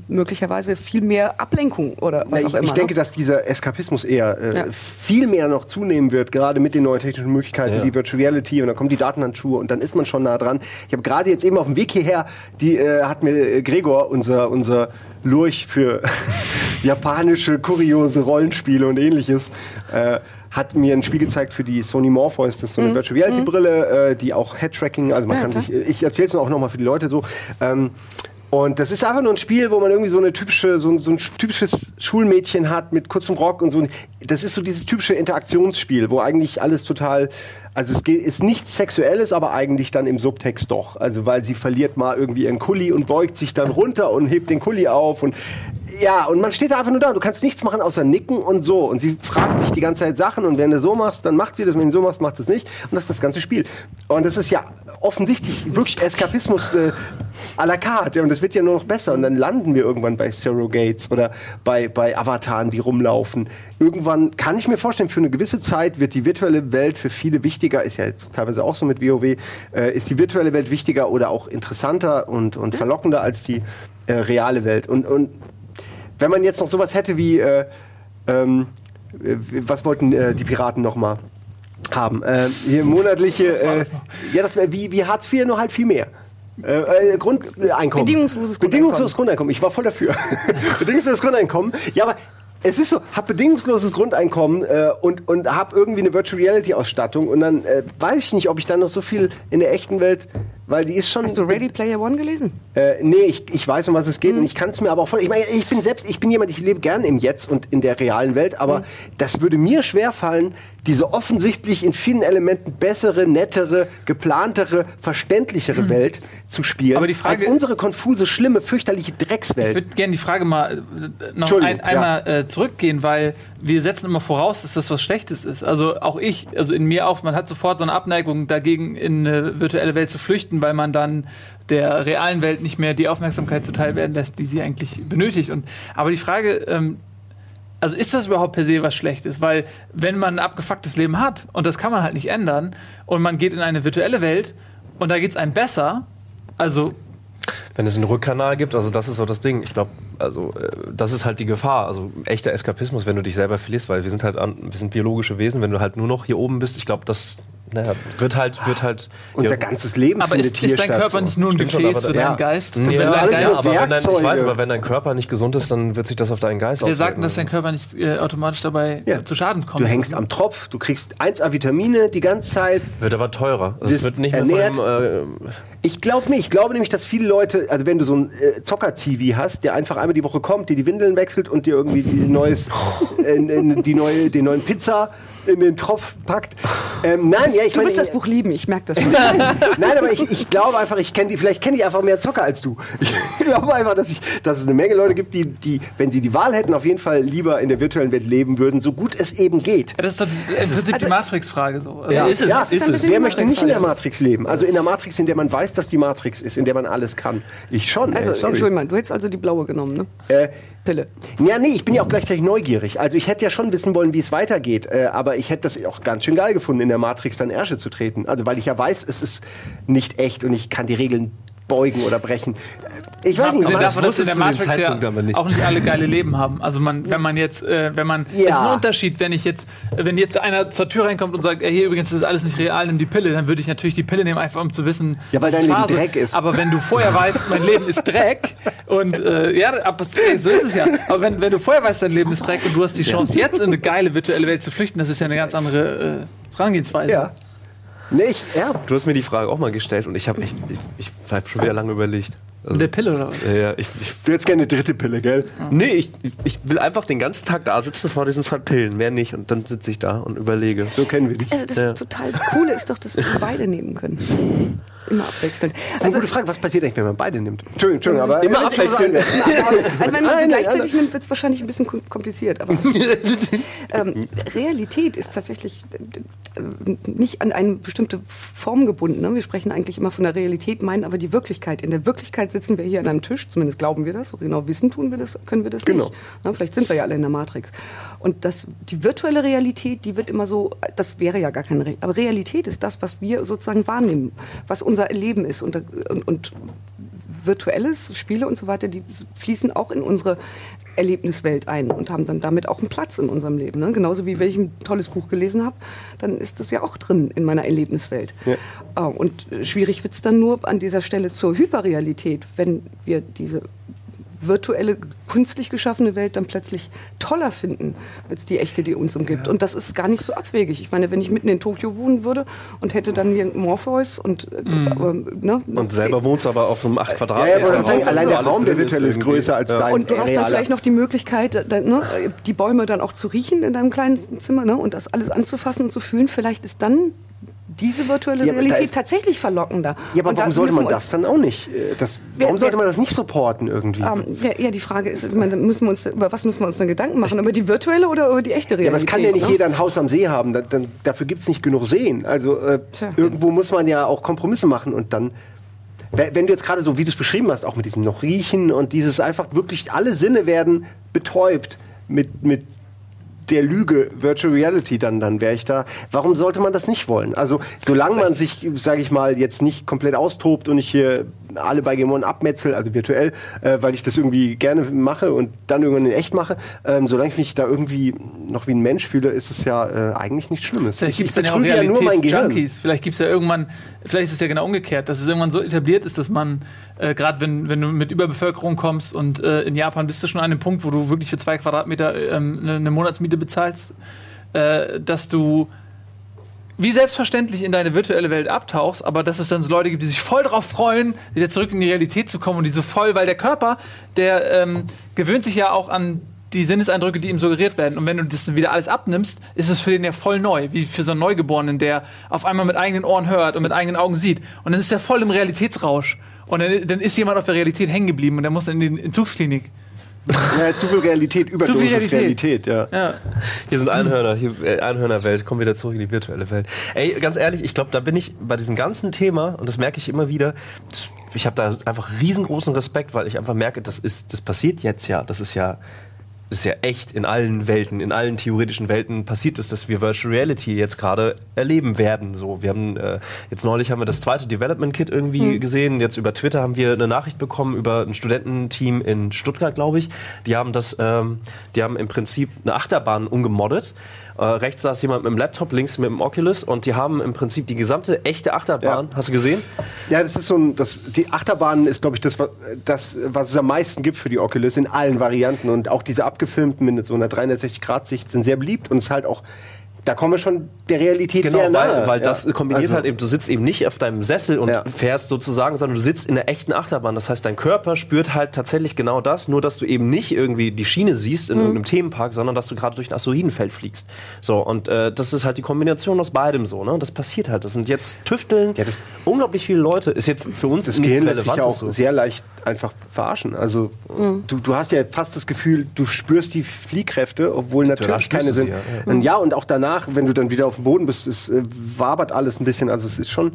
möglicherweise viel mehr Ablenkung oder was Na, auch ich, immer. ich denke, ne? dass dieser Eskapismus eher äh, Ja. viel mehr noch zunehmen wird, gerade mit den neuen technischen Möglichkeiten, Ja. wie Virtual Reality und dann kommen die Datenhandschuhe und dann ist man schon nah dran. Ich habe gerade jetzt eben auf dem Weg hierher, die äh, hat mir äh, Gregor, unser, unser Lurch für japanische, kuriose Rollenspiele und ähnliches, äh, hat mir ein Spiel gezeigt für die Sony Morpheus, das ist so eine Virtual Reality Brille, äh, die auch Head-Tracking, also man Ja, kann klar. sich, ich erzähle es auch nochmal für die Leute so, ähm, und das ist einfach nur ein Spiel, wo man irgendwie so eine typische, so, so ein typisches Schulmädchen hat mit kurzem Rock und so. Das ist so dieses typische Interaktionsspiel, wo eigentlich alles total, also es geht, ist nichts Sexuelles, aber eigentlich dann im Subtext doch. Also weil sie verliert mal irgendwie ihren Kulli und beugt sich dann runter und hebt den Kulli auf und ja, und man steht da einfach nur da. Du kannst nichts machen außer nicken und so. Und sie fragt dich die ganze Zeit Sachen und wenn du so machst, dann macht sie das. Wenn du so machst, macht es nicht. Und das ist das ganze Spiel. Und das ist ja offensichtlich wirklich Eskapismus äh, à la carte. Und das wird ja nur noch besser. Und dann landen wir irgendwann bei Surrogates oder bei, bei Avataren, die rumlaufen. Irgendwann kann ich mir vorstellen, für eine gewisse Zeit wird die virtuelle Welt für viele wichtiger, ist ja jetzt teilweise auch so mit WoW, äh, ist die virtuelle Welt wichtiger oder auch interessanter und, und verlockender als die äh, reale Welt. Und, und wenn man jetzt noch sowas hätte wie, äh, ähm, äh, was wollten äh, die Piraten noch mal haben? Äh, hier monatliche, ja, das wäre wie, wie Hartz IV, nur halt viel mehr. Äh, Grundeinkommen. Bedingungsloses Bedingungsloses Grundeinkommen. Ich war voll dafür. bedingungsloses Grundeinkommen. Ja, aber es ist so, hab bedingungsloses Grundeinkommen äh, und, und hab irgendwie eine Virtual Reality Ausstattung und dann äh, weiß ich nicht, ob ich dann noch so viel in der echten Welt, weil die ist schon. Hast du Ready Player One gelesen? Äh, nee, ich, ich weiß, um was es geht und ich kann es mir aber auch voll. Ich meine, ich bin selbst, ich bin jemand, ich lebe gerne im Jetzt und in der realen Welt, aber das würde mir schwer fallen, diese offensichtlich in vielen Elementen bessere, nettere, geplantere, verständlichere Welt zu spielen, Aber die Frage- als unsere konfuse, schlimme, fürchterliche Ich Dreckswelt. würde gerne die Frage mal äh, noch ein, einmal äh, zurückgehen, weil wir setzen immer voraus, dass das was Schlechtes ist. Also auch ich, also in mir auch, man hat sofort so eine Abneigung dagegen, in eine virtuelle Welt zu flüchten, weil man dann der realen Welt nicht mehr die Aufmerksamkeit zuteil werden lässt, die sie eigentlich benötigt. Und, aber die Frage, ähm, also ist das überhaupt per se was Schlechtes? Weil wenn man ein abgefucktes Leben hat und das kann man halt nicht ändern und man geht in eine virtuelle Welt und da geht es einem besser, also Wenn es einen Rückkanal gibt, also das ist so das Ding. Ich glaube, also äh, das ist halt die Gefahr. Also echter Eskapismus, wenn du dich selber verlierst, weil wir sind halt an, wir sind biologische Wesen. Wenn du halt nur noch hier oben bist, ich glaube, das naja, wird halt wird halt Unser ja, ganzes Leben aber ist, ist dein Körper so. nicht nur ein Stimmt schon, Gefäß aber für deinen ja. Geist? Nee, Wenn sind dein Geist aber wenn dein, ich weiß, aber wenn dein Körper nicht gesund ist, dann wird sich das auf deinen Geist Wir auswirken. sagten, dass dein Körper nicht äh, automatisch dabei Ja. zu Schaden kommt. Du hängst am Tropf, du kriegst 1A Vitamine die ganze Zeit, wird aber teurer. Also es wird nicht mehr von dem, äh, Ich glaube nicht. Ich glaube nämlich, dass viele Leute, also wenn du so einen äh, Zocker-TV hast, der einfach einmal die Woche kommt, dir die Windeln wechselt und dir irgendwie die, neues, äh, äh, die neue, den neuen Pizza in den Tropf packt. Ähm, nein, ja, ich Du meine, wirst das Buch lieben, ich merke das schon. nein, aber ich, ich glaube einfach, ich kenne die, vielleicht kenne ich einfach mehr Zocker als du. Ich glaube einfach, dass, ich, dass es eine Menge Leute gibt, die, die, wenn sie die Wahl hätten, auf jeden Fall lieber in der virtuellen Welt leben würden, so gut es eben geht. Ja, das ist doch die, im Prinzip die also- Matrix-Frage so. Also Ja, ist es, ja, ist es. ein bisschen Wer möchte nicht in der Matrix-Frage. Matrix leben? Also in der Matrix, in der man weiß, dass die Matrix ist, in der man alles kann. Ich schon. Also, ey, sorry. Entschuldigung, mal, du hättest also die blaue genommen, ne? Äh, Pille. ja, nee, ich bin ja auch gleichzeitig neugierig. Also ich hätte ja schon wissen wollen, wie es weitergeht. Äh, aber ich hätte das auch ganz schön geil gefunden, in der Matrix dann Ärsche zu treten. Also weil ich ja weiß, es ist nicht echt und ich kann die Regeln beugen oder brechen. Ich weiß nicht, davon, dass in der Matrix ja nicht. auch nicht alle geile Leben haben. Also man, wenn man jetzt, äh, wenn man, Ja. es ist ein Unterschied, wenn ich jetzt, wenn jetzt einer zur Tür reinkommt und sagt, ey, hier übrigens das ist alles nicht real, nimm die Pille, dann würde ich natürlich die Pille nehmen, einfach um zu wissen, Ja, weil was dein Leben Phase. Dreck ist. Aber wenn du vorher weißt, mein Leben ist Dreck und äh, ja, aber, ey, so ist es ja. Aber wenn, wenn du vorher weißt, dein Leben ist Dreck und du hast die Chance, jetzt in eine geile virtuelle Welt zu flüchten, das ist ja eine ganz andere äh, Herangehensweise. ja. Nee, ich, ja. Du hast mir die Frage auch mal gestellt und ich habe echt, ich, ich habe schon wieder lange überlegt. Also, Mit der Pille oder was? ja, ja, ich, ich, Du hättest gerne eine dritte Pille, gell? nee, ich, ich will einfach den ganzen Tag da sitzen vor diesen zwei Pillen, mehr nicht. Und dann sitze ich da und überlege. So kennen wir dich. Also das Ja. total Coole ist doch, dass wir beide nehmen können. Immer abwechselnd. Das ist eine gute Frage, was passiert eigentlich, wenn man beide nimmt? Entschuldigung, Entschuldigung aber Immer Also, abwechselnd. Also wenn man sie gleichzeitig nimmt, wird es wahrscheinlich ein bisschen kom- kompliziert. Aber ähm, Realität ist tatsächlich äh, nicht an eine bestimmte Form gebunden. Ne? Wir sprechen eigentlich immer von der Realität, meinen aber die Wirklichkeit. In der Wirklichkeit sitzen wir hier an einem Tisch, zumindest glauben wir das, so genau wissen tun wir das, können wir das Genau. nicht. Ne? Vielleicht sind wir ja alle in der Matrix. Und das, die virtuelle Realität, die wird immer so, das wäre ja gar keine Realität. Aber Realität ist das, was wir sozusagen wahrnehmen, was unser Leben ist. Und, und, und virtuelles, Spiele und so weiter, die fließen auch in unsere Erlebniswelt ein und haben dann damit auch einen Platz in unserem Leben. Ne? Genauso wie wenn ich ein tolles Buch gelesen habe, dann ist das ja auch drin in meiner Erlebniswelt. Ja. Äh, Und schwierig wird es dann nur an dieser Stelle zur Hyperrealität, wenn wir diese virtuelle, künstlich geschaffene Welt dann plötzlich toller finden als die echte, die uns umgibt. Und das ist gar nicht so abwegig. Ich meine, wenn ich mitten in Tokio wohnen würde und hätte dann hier Morpheus und, äh, ähm, ne, Und selber wohnst aber auf einem 8 Ja, Quadratmeter. ja, aber Raum, allein, allein der Raum, der virtuell ist größer als Ja. dein Und du hast dann vielleicht noch die Möglichkeit, äh, dann, ne, die Bäume dann auch zu riechen in deinem kleinen Zimmer ne, und das alles anzufassen und zu fühlen. Vielleicht ist dann diese virtuelle Ja, Realität ist- tatsächlich verlockender. Ja, aber Und warum sollte man das dann auch nicht? äh, Das, warum sollte man das nicht supporten irgendwie? Ähm, ja, ja, die Frage ist, meine, müssen wir uns, über was müssen wir uns dann Gedanken machen? Über die virtuelle oder über die echte Realität? Ja, aber es kann ja nicht ne? jeder ein Haus am See haben. Da, dann, dafür gibt es nicht genug Seen. Also äh, irgendwo muss man ja auch Kompromisse machen und dann. Wenn wenn du jetzt gerade so, wie du es beschrieben hast, auch mit diesem noch riechen und dieses einfach wirklich, alle Sinne werden betäubt mit, mit der Lüge Virtual Reality, dann, dann wäre ich da. Warum sollte man das nicht wollen? Also, solange man sich, sage ich mal, jetzt nicht komplett austobt und ich hier alle bei Gemon abmetzel, also virtuell, äh, weil ich das irgendwie gerne mache und dann irgendwann in echt mache, ähm, solange ich mich da irgendwie noch wie ein Mensch fühle, ist es ja äh, eigentlich nichts Schlimmes. Vielleicht Ich- gibt es dann ja auch. Realitätsjunkies. Vielleicht gibt es ja irgendwann, vielleicht ist es ja genau umgekehrt, dass es irgendwann so etabliert ist, dass man, äh, gerade wenn, wenn du mit Überbevölkerung kommst und äh, in Japan bist du schon an dem Punkt, wo du wirklich für zwei Quadratmeter ähm, eine, eine Monatsmiete bezahlst, äh, dass du wie selbstverständlich in deine virtuelle Welt abtauchst, aber dass es dann so Leute gibt, die sich voll drauf freuen, wieder zurück in die Realität zu kommen und die so voll, weil der Körper, der ähm, gewöhnt sich ja auch an die Sinneseindrücke, die ihm suggeriert werden. Und wenn du das wieder alles abnimmst, ist es für den ja voll neu, wie für so einen Neugeborenen, der auf einmal mit eigenen Ohren hört und mit eigenen Augen sieht. Und dann ist er voll im Realitätsrausch. Und dann, dann ist jemand auf der Realität hängen geblieben und der muss in die Entzugsklinik. Ja, zu viel Realität, Überdosis Realität. Realität. ja. Ja. Hier sind Einhörner, hier äh, Einhörnerwelt, kommen wieder zurück in die virtuelle Welt. Ey, ganz ehrlich, ich glaube, da bin ich bei diesem ganzen Thema, und das merke ich immer wieder, ich habe da einfach riesengroßen Respekt, weil ich einfach merke, das ist, das passiert jetzt ja, das ist ja, ist ja echt in allen Welten, in allen theoretischen Welten passiert es, dass wir Virtual Reality jetzt gerade erleben werden. So, wir haben äh, jetzt neulich haben wir das zweite Development Kit irgendwie gesehen. Jetzt über Twitter haben wir eine Nachricht bekommen über ein Studententeam in Stuttgart, glaube ich. Die haben das, ähm, die haben im Prinzip eine Achterbahn umgemoddet. Äh, rechts saß jemand mit dem Laptop, links mit dem Oculus und die haben im Prinzip die gesamte echte Achterbahn. Ja. Hast du gesehen? Ja, das ist so ein, das, die Achterbahn ist, glaube ich, das, das, was es am meisten gibt für die Oculus in allen Varianten. Und auch diese abgefilmten mit so einer 360-Grad-Sicht sind sehr beliebt und es ist halt auch, da kommen wir schon der Realität Genau, sehr nahe. weil, weil Ja. das kombiniert Also, halt eben, du sitzt eben nicht auf deinem Sessel und Ja. fährst sozusagen, sondern du sitzt in der echten Achterbahn. Das heißt, dein Körper spürt halt tatsächlich genau das, nur dass du eben nicht irgendwie die Schiene siehst Mhm. in irgendeinem Themenpark, sondern dass du gerade durch ein Asteroidenfeld fliegst. So, und äh, das ist halt die Kombination aus beidem so, ne? Und das passiert halt. Das sind jetzt Tüfteln, Ja, das- unglaublich viele Leute. Ist jetzt für uns Das Gehirn lässt sich ja auch so. sehr leicht einfach verarschen. Also du, du hast ja fast das Gefühl, du spürst die Fliehkräfte, obwohl natürlich keine sind. ja, Und ja, und auch danach, wenn du dann wieder auf dem Boden bist, es äh, wabert alles ein bisschen. Also es ist schon,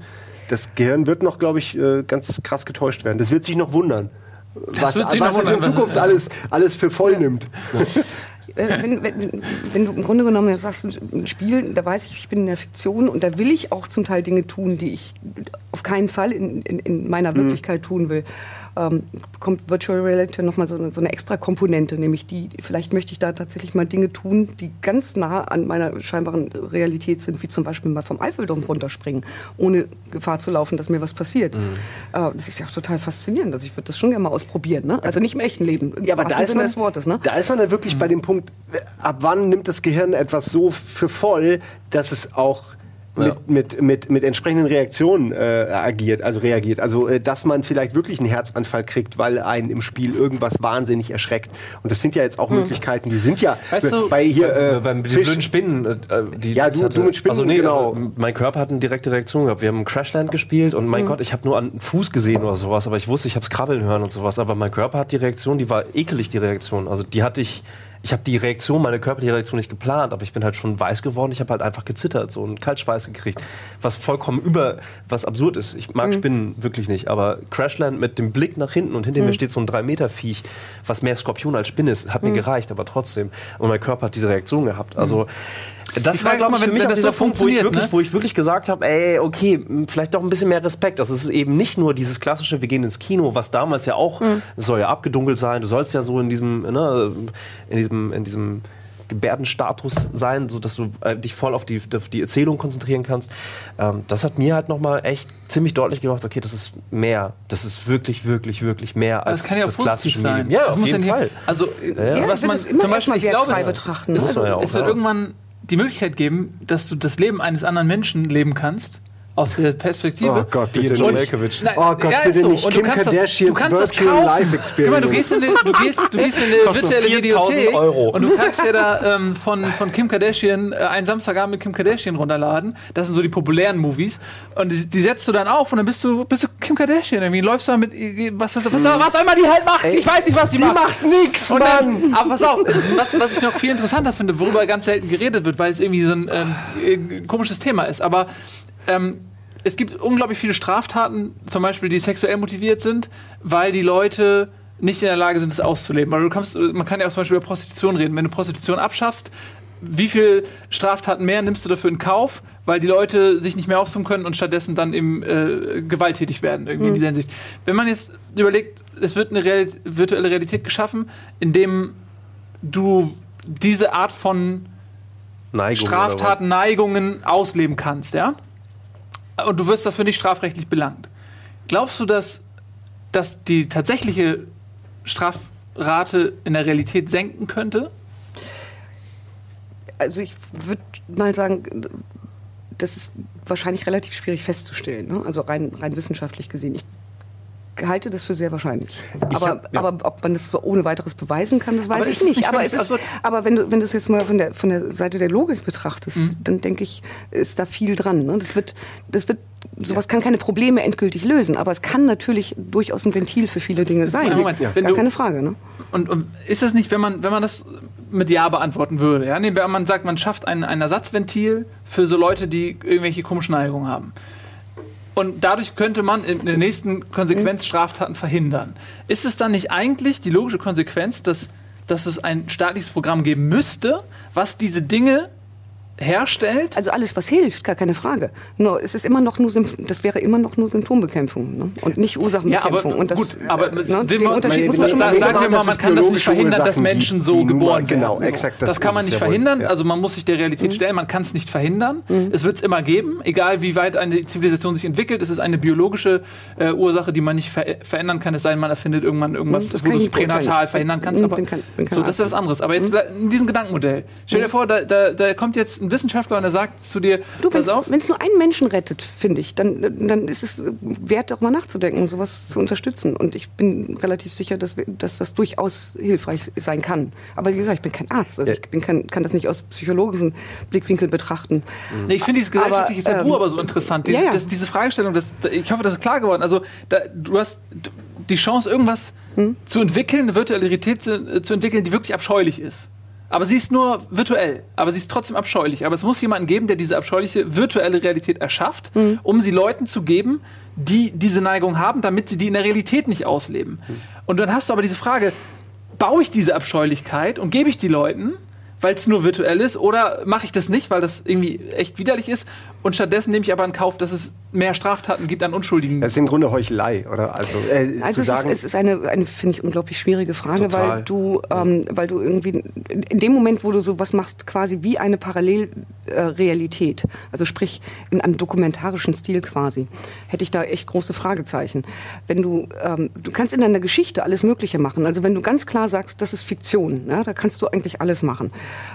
das Gehirn wird noch, glaube ich, äh, ganz krass getäuscht werden. Das wird sich noch wundern. was wird sich noch was es in wundern, was- Zukunft alles, alles für voll nimmt. Äh, wenn, wenn, wenn du im Grunde genommen sagst, ein Spiel, da weiß ich, ich bin in der Fiktion und da will ich auch zum Teil Dinge tun, die ich auf keinen Fall in, in, in meiner Wirklichkeit tun will, ähm, kommt Virtual Reality nochmal so eine, so eine extra Komponente, nämlich die, vielleicht möchte ich da tatsächlich mal Dinge tun, die ganz nah an meiner scheinbaren Realität sind, wie zum Beispiel mal vom Eiffelturm runterspringen, ohne Gefahr zu laufen, dass mir was passiert. Äh, das ist ja auch total faszinierend. Also ich würde das schon gerne mal ausprobieren. Ne? Also nicht im echten Leben, im Ja, aber da ist, Sinne man, des Wortes. Ne? da ist man dann wirklich bei dem Punkt, ab wann nimmt das Gehirn etwas so für voll, dass es auch mit, mit, mit, mit entsprechenden Reaktionen äh, agiert, also reagiert. Also, äh, dass man vielleicht wirklich einen Herzanfall kriegt, weil einen im Spiel irgendwas wahnsinnig erschreckt. Und das sind ja jetzt auch hm. Möglichkeiten, die sind ja weißt du, bei hier äh, beim die blöden Spinnen. Äh, die ja, du, hatte, du mit Spinnen, also nee, genau. Also, mein Körper hat eine direkte Reaktion gehabt. Wir haben Crashland gespielt und mein hm. Gott, ich habe nur an Fuß gesehen oder sowas, aber ich wusste, ich habe es krabbeln hören und sowas. Aber mein Körper hat die Reaktion, die war ekelig, die Reaktion. Also die hatte ich ich habe die Reaktion, meine körperliche Reaktion nicht geplant, aber ich bin halt schon weiß geworden. Ich habe halt einfach gezittert, so einen Kaltschweiß gekriegt, was vollkommen über, was absurd ist. Ich mag mhm. Spinnen wirklich nicht, aber Crashland mit dem Blick nach hinten und hinter mhm. mir steht so ein 3 Meter Viech, was mehr Skorpion als Spinne ist, hat mhm. mir gereicht, aber trotzdem. Und mein Körper hat diese Reaktion gehabt. Also Das war, glaube ich, für mich wenn das so Punkt, wo ich, wirklich, ne? wo ich wirklich gesagt habe, ey, okay, vielleicht doch ein bisschen mehr Respekt. Also es ist eben nicht nur dieses klassische, wir gehen ins Kino, was damals ja auch, mhm. soll ja abgedunkelt sein, du sollst ja so in diesem, ne, in diesem, in diesem Gebärdenstatus sein, so dass du äh, dich voll auf die, auf die Erzählung konzentrieren kannst. Ähm, das hat mir halt nochmal echt ziemlich deutlich gemacht, okay, das ist mehr. Das ist wirklich, wirklich, wirklich mehr als das, kann ja das klassische sein. Medium. Ja, das auf jeden Fall. Hier, also, ja, was man zum Beispiel, ich glaube, es, betrachten. Es, ne? ja es wird irgendwann die Möglichkeit geben, dass du das Leben eines anderen Menschen leben kannst, aus der Perspektive. Oh Gott, bitte John Malkovich. Oh Gott, ja, bitte so. nicht. Und Kim Kardashian du kannst das Life Experience. Mal, du gehst in eine, du gehst, du gehst in eine virtuelle Videothek Euro. und du kannst dir da ähm, von, von Kim Kardashian äh, einen Samstagabend mit Kim Kardashian runterladen. Das sind so die populären Movies. Und die, die, setzt du dann auf und dann bist du, bist du Kim Kardashian. Irgendwie läufst du mit, was, was, was, was auch immer die halt macht. Ey, ich weiß nicht, was die, die macht. Die macht nix, Mann. Dann, aber pass auf, was, was ich noch viel interessanter finde, worüber ganz selten geredet wird, weil es irgendwie so ein ähm, äh, komisches Thema ist. Aber ähm, es gibt unglaublich viele Straftaten, zum Beispiel, die sexuell motiviert sind, weil die Leute nicht in der Lage sind, es auszuleben. Weil du kommst, man kann ja auch zum Beispiel über Prostitution reden. Wenn du Prostitution abschaffst, wie viel Straftaten mehr nimmst du dafür in Kauf, weil die Leute sich nicht mehr aussuchen können und stattdessen dann eben äh, gewalttätig werden, irgendwie mhm. in dieser Hinsicht. Wenn man jetzt überlegt, es wird eine Real virtuelle Realität geschaffen, in dem du diese Art von Neigung Straftaten, Neigungen ausleben kannst, ja? Und du wirst dafür nicht strafrechtlich belangt. Glaubst du, dass, dass die tatsächliche Strafrate in der Realität senken könnte? Also ich würde mal sagen, das ist wahrscheinlich relativ schwierig festzustellen, ne? also rein, rein wissenschaftlich gesehen. Ich halte das für sehr wahrscheinlich. Aber, hab, ja. aber ob man das ohne weiteres beweisen kann, das weiß aber ich nicht. nicht aber, es ist, aber wenn du, wenn du es jetzt mal von der, von der Seite der Logik betrachtest, mhm. dann denke ich, ist da viel dran. Ne? Das wird, das wird sowas ja. kann keine Probleme endgültig lösen, aber es kann natürlich durchaus ein Ventil für viele Dinge sein. Moment, ja. Gar du, keine Frage. Ne? Und, und, ist es nicht, wenn man, wenn man das mit Ja beantworten würde, ja? Nee, wenn man sagt, man schafft ein, ein Ersatzventil für so Leute, die irgendwelche komischen Neigungen haben. Und dadurch könnte man in der nächsten Konsequenz Straftaten verhindern. Ist es dann nicht eigentlich die logische Konsequenz, dass, dass es ein staatliches Programm geben müsste, was diese Dinge herstellt? Also alles, was hilft, gar keine Frage. Nur es ist immer noch nur das wäre immer noch nur Symptombekämpfung ne? und nicht Ursachenbekämpfung. Ja, aber, und das, gut, aber ne, den Unterschied muss man schon sagen, sagen wir mal, man kann das nicht verhindern, dass Menschen so geboren werden. Genau, exakt. Das, das kann man nicht verhindern. Also man muss sich der Realität mhm. stellen. Man kann es nicht verhindern. Mhm. Es wird es immer geben, egal wie weit eine Zivilisation sich entwickelt. Es ist eine biologische äh, Ursache, die man nicht ver verändern kann. Es sei denn, man erfindet irgendwann irgendwas, mhm, wo du es pränatal verhindern kannst. Aber kann, so, das ist was anderes. Aber jetzt mhm. in diesem Gedankenmodell. Stell dir mhm. vor, da kommt jetzt ein Wissenschaftler und er sagt zu dir, du, pass auf. Wenn es nur einen Menschen rettet, finde ich, dann, dann ist es wert, darüber nachzudenken, sowas zu unterstützen. Und ich bin relativ sicher, dass, wir, dass das durchaus hilfreich sein kann. Aber wie gesagt, ich bin kein Arzt. Also ich bin kein, kann das nicht aus psychologischen Blickwinkeln betrachten. Nee, ich finde dieses gesellschaftliche aber, Tabu ähm, aber so interessant. Diese, ja, ja. Das, diese Fragestellung, das, ich hoffe, das ist klar geworden. Also da, du hast die Chance, irgendwas hm? zu entwickeln, eine virtuelle Realität zu, zu entwickeln, die wirklich abscheulich ist. Aber sie ist nur virtuell, aber sie ist trotzdem abscheulich. Aber es muss jemanden geben, der diese abscheuliche virtuelle Realität erschafft, mhm. um sie Leuten zu geben, die diese Neigung haben, damit sie die in der Realität nicht ausleben. Mhm. Und dann hast du aber diese Frage, baue ich diese Abscheulichkeit und gebe ich die Leuten weil es nur virtuell ist, oder mache ich das nicht, weil das irgendwie echt widerlich ist und stattdessen nehme ich aber in Kauf, dass es mehr Straftaten gibt an Unschuldigen. Das ist im Grunde Heuchelei, oder? Also, äh, also es, ist, es ist eine, eine finde ich, unglaublich schwierige Frage, Total. weil du, ähm, weil du irgendwie in dem Moment, wo du sowas machst, quasi wie eine Parallelrealität, äh, also sprich in einem dokumentarischen Stil quasi, hätte ich da echt große Fragezeichen. Wenn du, ähm, du kannst in deiner Geschichte alles Mögliche machen. Also wenn du ganz klar sagst, das ist Fiktion, ja, da kannst du eigentlich alles machen.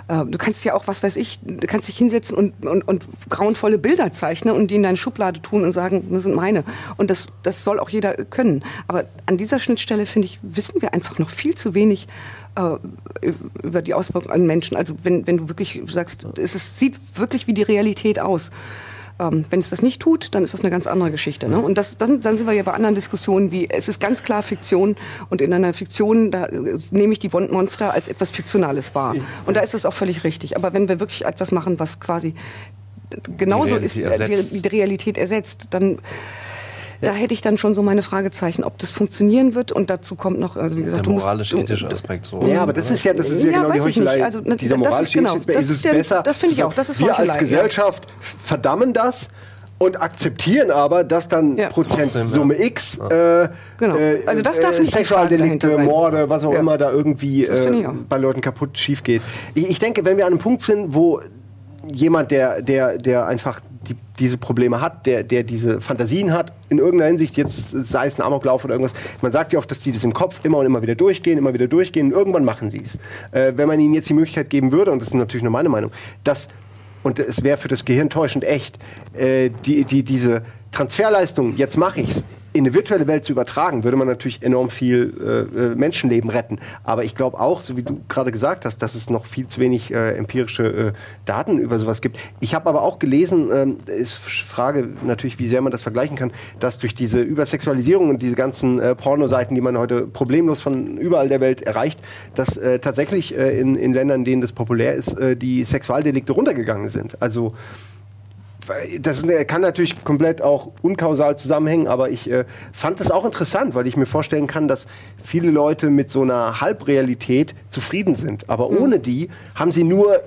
Äh, du kannst ja auch, was weiß ich, du kannst dich hinsetzen und, und, und grauenvolle Bilder zeichnen und die in deine Schublade tun und sagen, das sind meine. Und das, das soll auch jeder können. Aber an dieser Schnittstelle, finde ich, wissen wir einfach noch viel zu wenig äh, über die Auswirkungen an Menschen. Also wenn, wenn du wirklich sagst, es ist, sieht wirklich wie die Realität aus. Ähm, wenn es das nicht tut, dann ist das eine ganz andere Geschichte. Ne? Und das, dann, dann sind wir ja bei anderen Diskussionen, wie es ist ganz klar Fiktion und in einer Fiktion, da äh, nehme ich die Monster als etwas Fiktionales wahr. Und da ist es auch völlig richtig. Aber wenn wir wirklich etwas machen, was quasi genauso die ist, äh, die, die Realität ersetzt, dann da hätte ich dann schon so meine Fragezeichen, ob das funktionieren wird. Und dazu kommt noch, also wie gesagt, der moralisch-ethische Aspekt so. Ja, aber das ist ja, das ist ja, ja genau die Heuchelei. Also, Dieser moralische genau, ist, ist es der, besser. Das finde ich auch. Das ist wir als Gesellschaft ja. verdammen das und akzeptieren aber, dass dann ja. Prozentsumme ja. X äh, genau. Äh, also das darf nicht Sexualdelikte, Morde, was auch ja. immer da irgendwie äh, bei Leuten kaputt schief geht. Ich, ich denke, wenn wir an einem Punkt sind, wo jemand, der, der, der einfach diese Probleme hat, der, der diese Fantasien hat, in irgendeiner Hinsicht, jetzt sei es ein Amoklauf oder irgendwas, man sagt ja oft, dass die das im Kopf immer und immer wieder durchgehen, immer wieder durchgehen, und irgendwann machen sie es. Äh, wenn man ihnen jetzt die Möglichkeit geben würde, und das ist natürlich nur meine Meinung, dass, und es wäre für das Gehirn täuschend echt, äh, die, die, diese Transferleistung, jetzt mache ich's, in eine virtuelle Welt zu übertragen, würde man natürlich enorm viel äh, äh Menschenleben retten. Aber ich glaube auch, so wie du gerade gesagt hast, dass es noch viel zu wenig äh, empirische äh, Daten über sowas gibt. Ich habe aber auch gelesen, ähm, ist Frage natürlich, wie sehr man das vergleichen kann, dass durch diese Übersexualisierung und diese ganzen äh, Pornoseiten, die man heute problemlos von überall der Welt erreicht, dass äh, tatsächlich äh, in, in Ländern, denen das populär ist, äh, die Sexualdelikte runtergegangen sind. Also das kann natürlich komplett auch unkausal zusammenhängen, aber ich äh, fand das auch interessant, weil ich mir vorstellen kann, dass viele Leute mit so einer Halbrealität zufrieden sind. Aber mhm. ohne die haben sie nur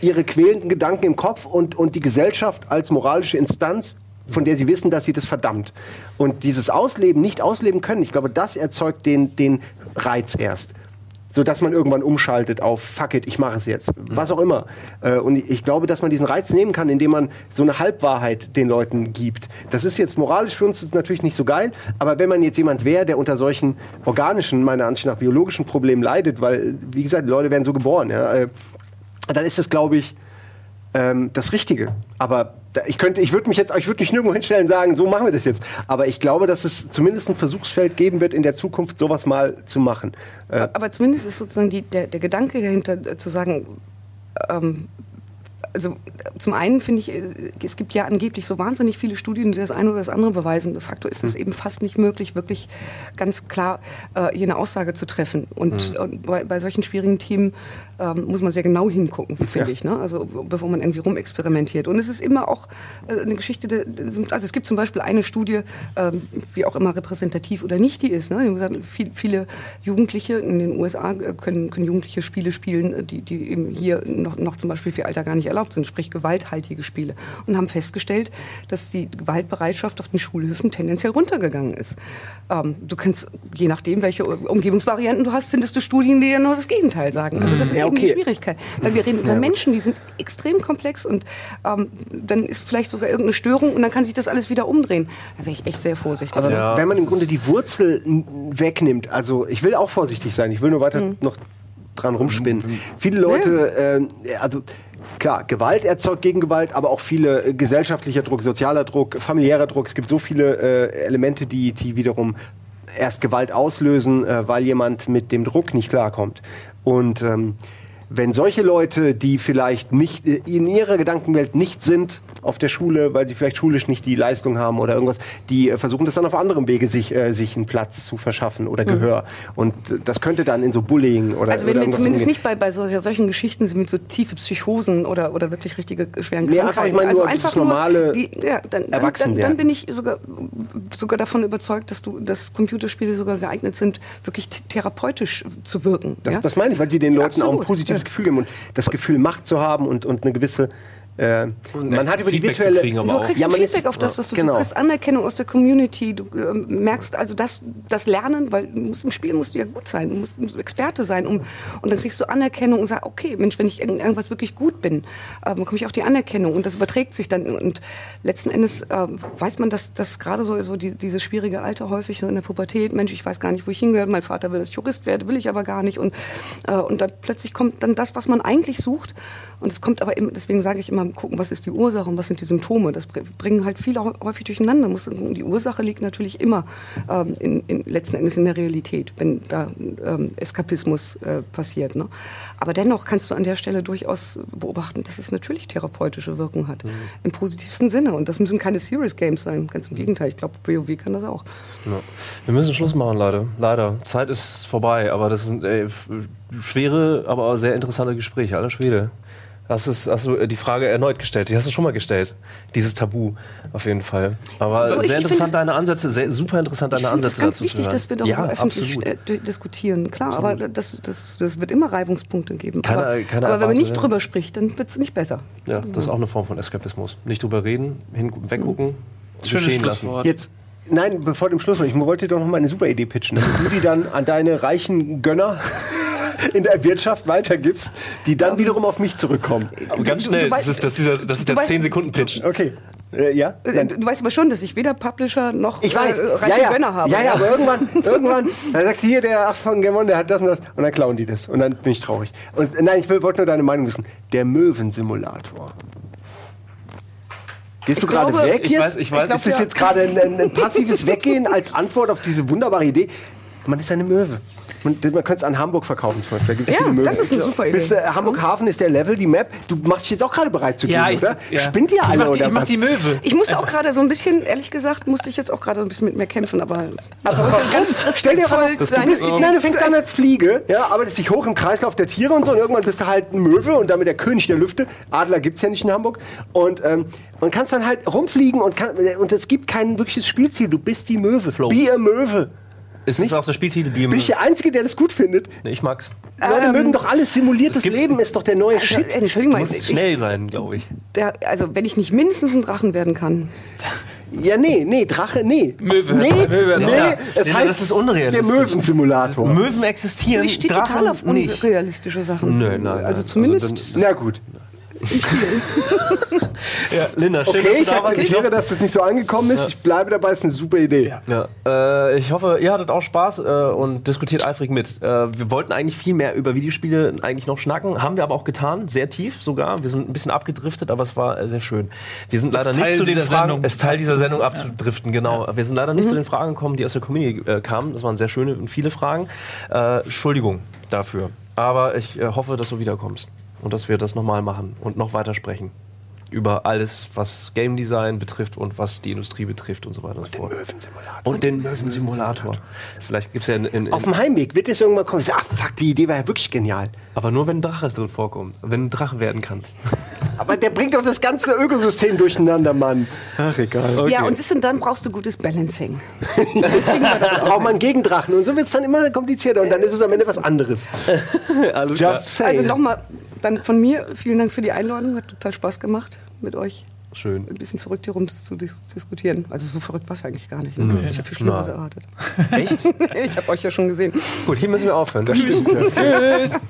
ihre quälenden Gedanken im Kopf und, und die Gesellschaft als moralische Instanz, von der sie wissen, dass sie das verdammt. Und dieses Ausleben, nicht ausleben können, ich glaube, das erzeugt den, den Reiz erst so dass man irgendwann umschaltet auf fuck it, ich mache es jetzt, was auch immer. Äh, und ich glaube, dass man diesen Reiz nehmen kann, indem man so eine Halbwahrheit den Leuten gibt. Das ist jetzt moralisch für uns ist natürlich nicht so geil, aber wenn man jetzt jemand wäre, der unter solchen organischen, meiner Ansicht nach biologischen Problemen leidet, weil wie gesagt, die Leute werden so geboren, ja, äh, dann ist das, glaube ich, ähm, das Richtige. Aber ich könnte, ich würde mich jetzt, ich würde mich nirgendwo hinstellen und sagen, so machen wir das jetzt. Aber ich glaube, dass es zumindest ein Versuchsfeld geben wird, in der Zukunft sowas mal zu machen. Äh, Aber zumindest ist sozusagen die, der, der Gedanke dahinter äh, zu sagen, ähm, also zum einen finde ich, äh, es gibt ja angeblich so wahnsinnig viele Studien, die das eine oder das andere beweisen. De facto ist es hm. eben fast nicht möglich, wirklich ganz klar äh, hier eine Aussage zu treffen. Und, hm. und bei, bei, solchen schwierigen Themen ähm, muss man sehr genau hingucken, finde ja. ich. Ne? Also bevor man irgendwie rumexperimentiert. Und es ist immer auch äh, eine Geschichte, de, also es gibt zum Beispiel eine Studie, ähm, wie auch immer repräsentativ oder nicht die ist. Ne? Die gesagt, viel, viele Jugendliche in den USA äh, können, können Jugendliche Spiele spielen, die, die eben hier noch, noch zum Beispiel für Alter gar nicht erlaubt erlaubt sind, sprich gewalthaltige Spiele. Und haben festgestellt, dass die Gewaltbereitschaft auf den Schulhöfen tendenziell runtergegangen ist. Ähm, du kannst, je nachdem, welche Umgebungsvarianten du hast, findest du Studien, die ja nur das Gegenteil sagen. Also das ist ja, okay. eben die Schwierigkeit. Weil wir reden über ja, Menschen, die sind extrem komplex und ähm, dann ist vielleicht sogar irgendeine Störung und dann kann sich das alles wieder umdrehen. Da wäre ich echt sehr vorsichtig. Aber ja. wenn man im Grunde die Wurzel wegnimmt, also ich will auch vorsichtig sein, ich will nur weiter mhm. noch dran rumspinnen. Mhm. Viele Leute, äh, also klar, Gewalt erzeugt Gegengewalt, aber auch viele äh, gesellschaftlicher Druck, sozialer Druck, familiärer Druck. Es gibt so viele äh, Elemente, die, die wiederum erst Gewalt auslösen, äh, weil jemand mit dem Druck nicht klarkommt. Und ähm, wenn solche Leute, die vielleicht nicht äh, in ihrer Gedankenwelt nicht sind, auf der Schule, weil sie vielleicht schulisch nicht die Leistung haben oder irgendwas, die äh, versuchen das dann auf anderem Wege sich, äh, sich einen Platz zu verschaffen oder mhm. Gehör. Mhm. Und das könnte dann in so Bullying oder Also wenn wir zumindest nicht bei, bei so, solchen Geschichten sind mit so tiefe Psychosen oder, oder wirklich richtige schweren nee, Krankheiten. Einfach, also nur einfach normale die, ja, dann, dann, dann, dann, bin ich sogar, sogar davon überzeugt, dass du, dass Computerspiele sogar geeignet sind, wirklich therapeutisch zu wirken. Das, ja? das meine ich, weil sie den Leuten Absolut. auch ein positives ja. Gefühl geben und das Gefühl Macht zu haben und, und eine gewisse Äh, man hat über die Feedback zu virtuelle. kriegen, aber Du auch. kriegst Ja, man Feedback ist- auf das, was du, genau. du kriegst Anerkennung aus der Community. Du äh, merkst also das, das Lernen, weil du musst, im Spiel musst du ja gut sein, du musst ein Experte sein. Um, und dann kriegst du Anerkennung und sagst, okay, Mensch, wenn ich in irgendwas wirklich gut bin, äh, bekomme ich auch die Anerkennung. Und das überträgt sich dann. Und letzten Endes äh, weiß man, dass, dass gerade so, so die, dieses schwierige Alter häufig so in der Pubertät, Mensch, ich weiß gar nicht, wo ich hingehöre, mein Vater will, dass ich Jurist werde, will ich aber gar nicht. Und, äh, und dann plötzlich kommt dann das, was man eigentlich sucht. Und es kommt aber immer, deswegen sage ich immer, gucken, was ist die Ursache und was sind die Symptome. Das br- bringen halt viele häufig durcheinander. Die Ursache liegt natürlich immer ähm, in, in, letzten Endes in der Realität, wenn da ähm, Eskapismus äh, passiert. Ne? Aber dennoch kannst du an der Stelle durchaus beobachten, dass es natürlich therapeutische Wirkung hat. Im positivsten Sinne. Und das müssen keine Serious Games sein. Ganz im Gegenteil. Ich glaube, WoW kann das auch. Ja. Wir müssen Schluss machen, Leute. Leider. Zeit ist vorbei, aber das sind ey, schwere, aber sehr interessante Gespräche. Alter Schwede. Hast, es, hast du äh, die Frage erneut gestellt? Die hast du schon mal gestellt. Dieses Tabu, auf jeden Fall. Aber Also ich- sehr interessant deine Ansätze, sehr, super interessant Ich deine finde es Ansätze ganz dazu wichtig, dass wir doch ja, öffentlich absolut. äh, diskutieren. Klar, aber das, das, das wird immer Reibungspunkte geben. Keiner- aber keiner aber wenn man nicht ja. drüber spricht, dann wird es nicht besser. Ja, das ist auch eine Form von Eskapismus. Nicht drüber reden, hin, weggucken, Schönes geschehen lassen. Jetzt, nein, bevor dem Schluss, ich wollte dir doch noch mal eine super Idee pitchen, damit du die dann an deine reichen Gönner in der Wirtschaft weitergibst, die dann wiederum auf mich zurückkommen. Aber ganz schnell, das ist, das ist dieser, das ist der du weißt- 10-Sekunden-Pitch. Okay. Äh, ja? Äh, Nein. Du weißt aber schon, dass ich weder Publisher noch Ich weiß, äh, ja, reiche ja, Gönner habe. ja, ja, aber irgendwann, irgendwann, dann sagst du hier, der ach von Gemon, der hat das und das, und dann klauen die das. Und dann bin ich traurig. Und äh, nein, ich wollte nur deine Meinung wissen. Der Möwensimulator. Gehst du Ich gerade weg Ich jetzt? weiß, ich weiß. glaub, ist das ja. jetzt gerade ein, ein, ein passives Weggehen als Antwort auf diese wunderbare Idee? Man ist eine Möwe. Man, man könnte es an Hamburg verkaufen zum Beispiel. Da gibt's Ja, das ist eine super Idee. Bist, du- Hamburg Hafen ist der Level, die Map. Du machst dich jetzt auch gerade bereit zu gehen, Ja, ich, oder? ja. Spinnt ihr ich alle mach die, oder ich mach was? die Möwe. Ich musste auch gerade so ein bisschen, ehrlich gesagt, musste ich jetzt auch gerade ein bisschen mit mir kämpfen, aber ganz Stell dir vor, du bist, Idee. nein, du fängst an als Fliege, ja, arbeitest dich hoch im Kreislauf der Tiere und so und irgendwann bist du halt ein Möwe und damit der König der Lüfte. Adler gibt's ja nicht in Hamburg. Und, ähm, und kannst dann halt rumfliegen und, kann, und es gibt kein wirkliches Spielziel. Du bist die Möwe. Flo. Be a Möwe. Ist das auch der Spieltitel? Wie im- Bin ich der Einzige, der das gut findet? Nee, ich mag's. Leute mögen doch alles. Simuliertes Leben ist doch der neue Also, Shit. äh, Entschuldigung Du mal, musst ich, schnell sein, glaube ich. der, also wenn ich nicht mindestens ein Drachen werden kann, Ja, nee, nee, Drache, nee. Möwe. Nee, Möwe. nee, Ja. es Nee, heißt das ist unrealistisch. der Möwensimulator. Möwen existieren. ich stehe total auf nicht. unrealistische Sachen. Nö, nein, nein. Also Also zumindest dann- Na gut. Ja, Linda, schön, Okay, dass ich du da warst. akzeptiere, dass das nicht so angekommen ist. Ich bleibe dabei, es ist eine super Idee. Ja, äh, ich hoffe, ihr hattet auch Spaß äh, und diskutiert eifrig mit. Äh, wir wollten eigentlich viel mehr über Videospiele eigentlich noch schnacken, haben wir aber auch getan, sehr tief sogar. Wir sind ein bisschen abgedriftet, aber es war äh, sehr schön. Wir sind leider nicht zu den Fragen, Sendung. es ist Teil dieser Sendung abzudriften, genau. Wir sind leider nicht zu den Fragen gekommen, die aus der Community äh, kamen. Das waren sehr schöne und viele Fragen. Äh, Entschuldigung dafür. Aber ich äh, hoffe, dass du wiederkommst und dass wir das nochmal machen und noch weiter sprechen. Über alles, was Game Design betrifft und was die Industrie betrifft und so weiter und so fort. Möwensimulator. Und den Möwensimulator. Vielleicht gibt es ja in, in, Auf in, dem Heimweg wird es irgendwann kommen. Ah, fuck, die Idee war ja wirklich genial. aber nur wenn ein Drache drin vorkommt. Wenn ein Drache werden kann. Aber der bringt doch das ganze Ökosystem durcheinander, Mann. Ach, egal. Ja, und, das, und dann brauchst du gutes Balancing. Braucht man Gegendrachen. Und so wird es dann immer komplizierter. Und dann ist es am Ende was anderes. Alles Just Also saying. nochmal dann von mir vielen Dank für die Einladung. Hat total Spaß gemacht mit euch. Schön. Ein bisschen verrückt hier rum das zu dis diskutieren. Also so verrückt war es eigentlich gar nicht. Ne? Ich habe viel Schlimmeres erwartet. Echt? Ich habe euch ja schon gesehen. Gut, hier müssen wir aufhören. Tschüss. Tschüss.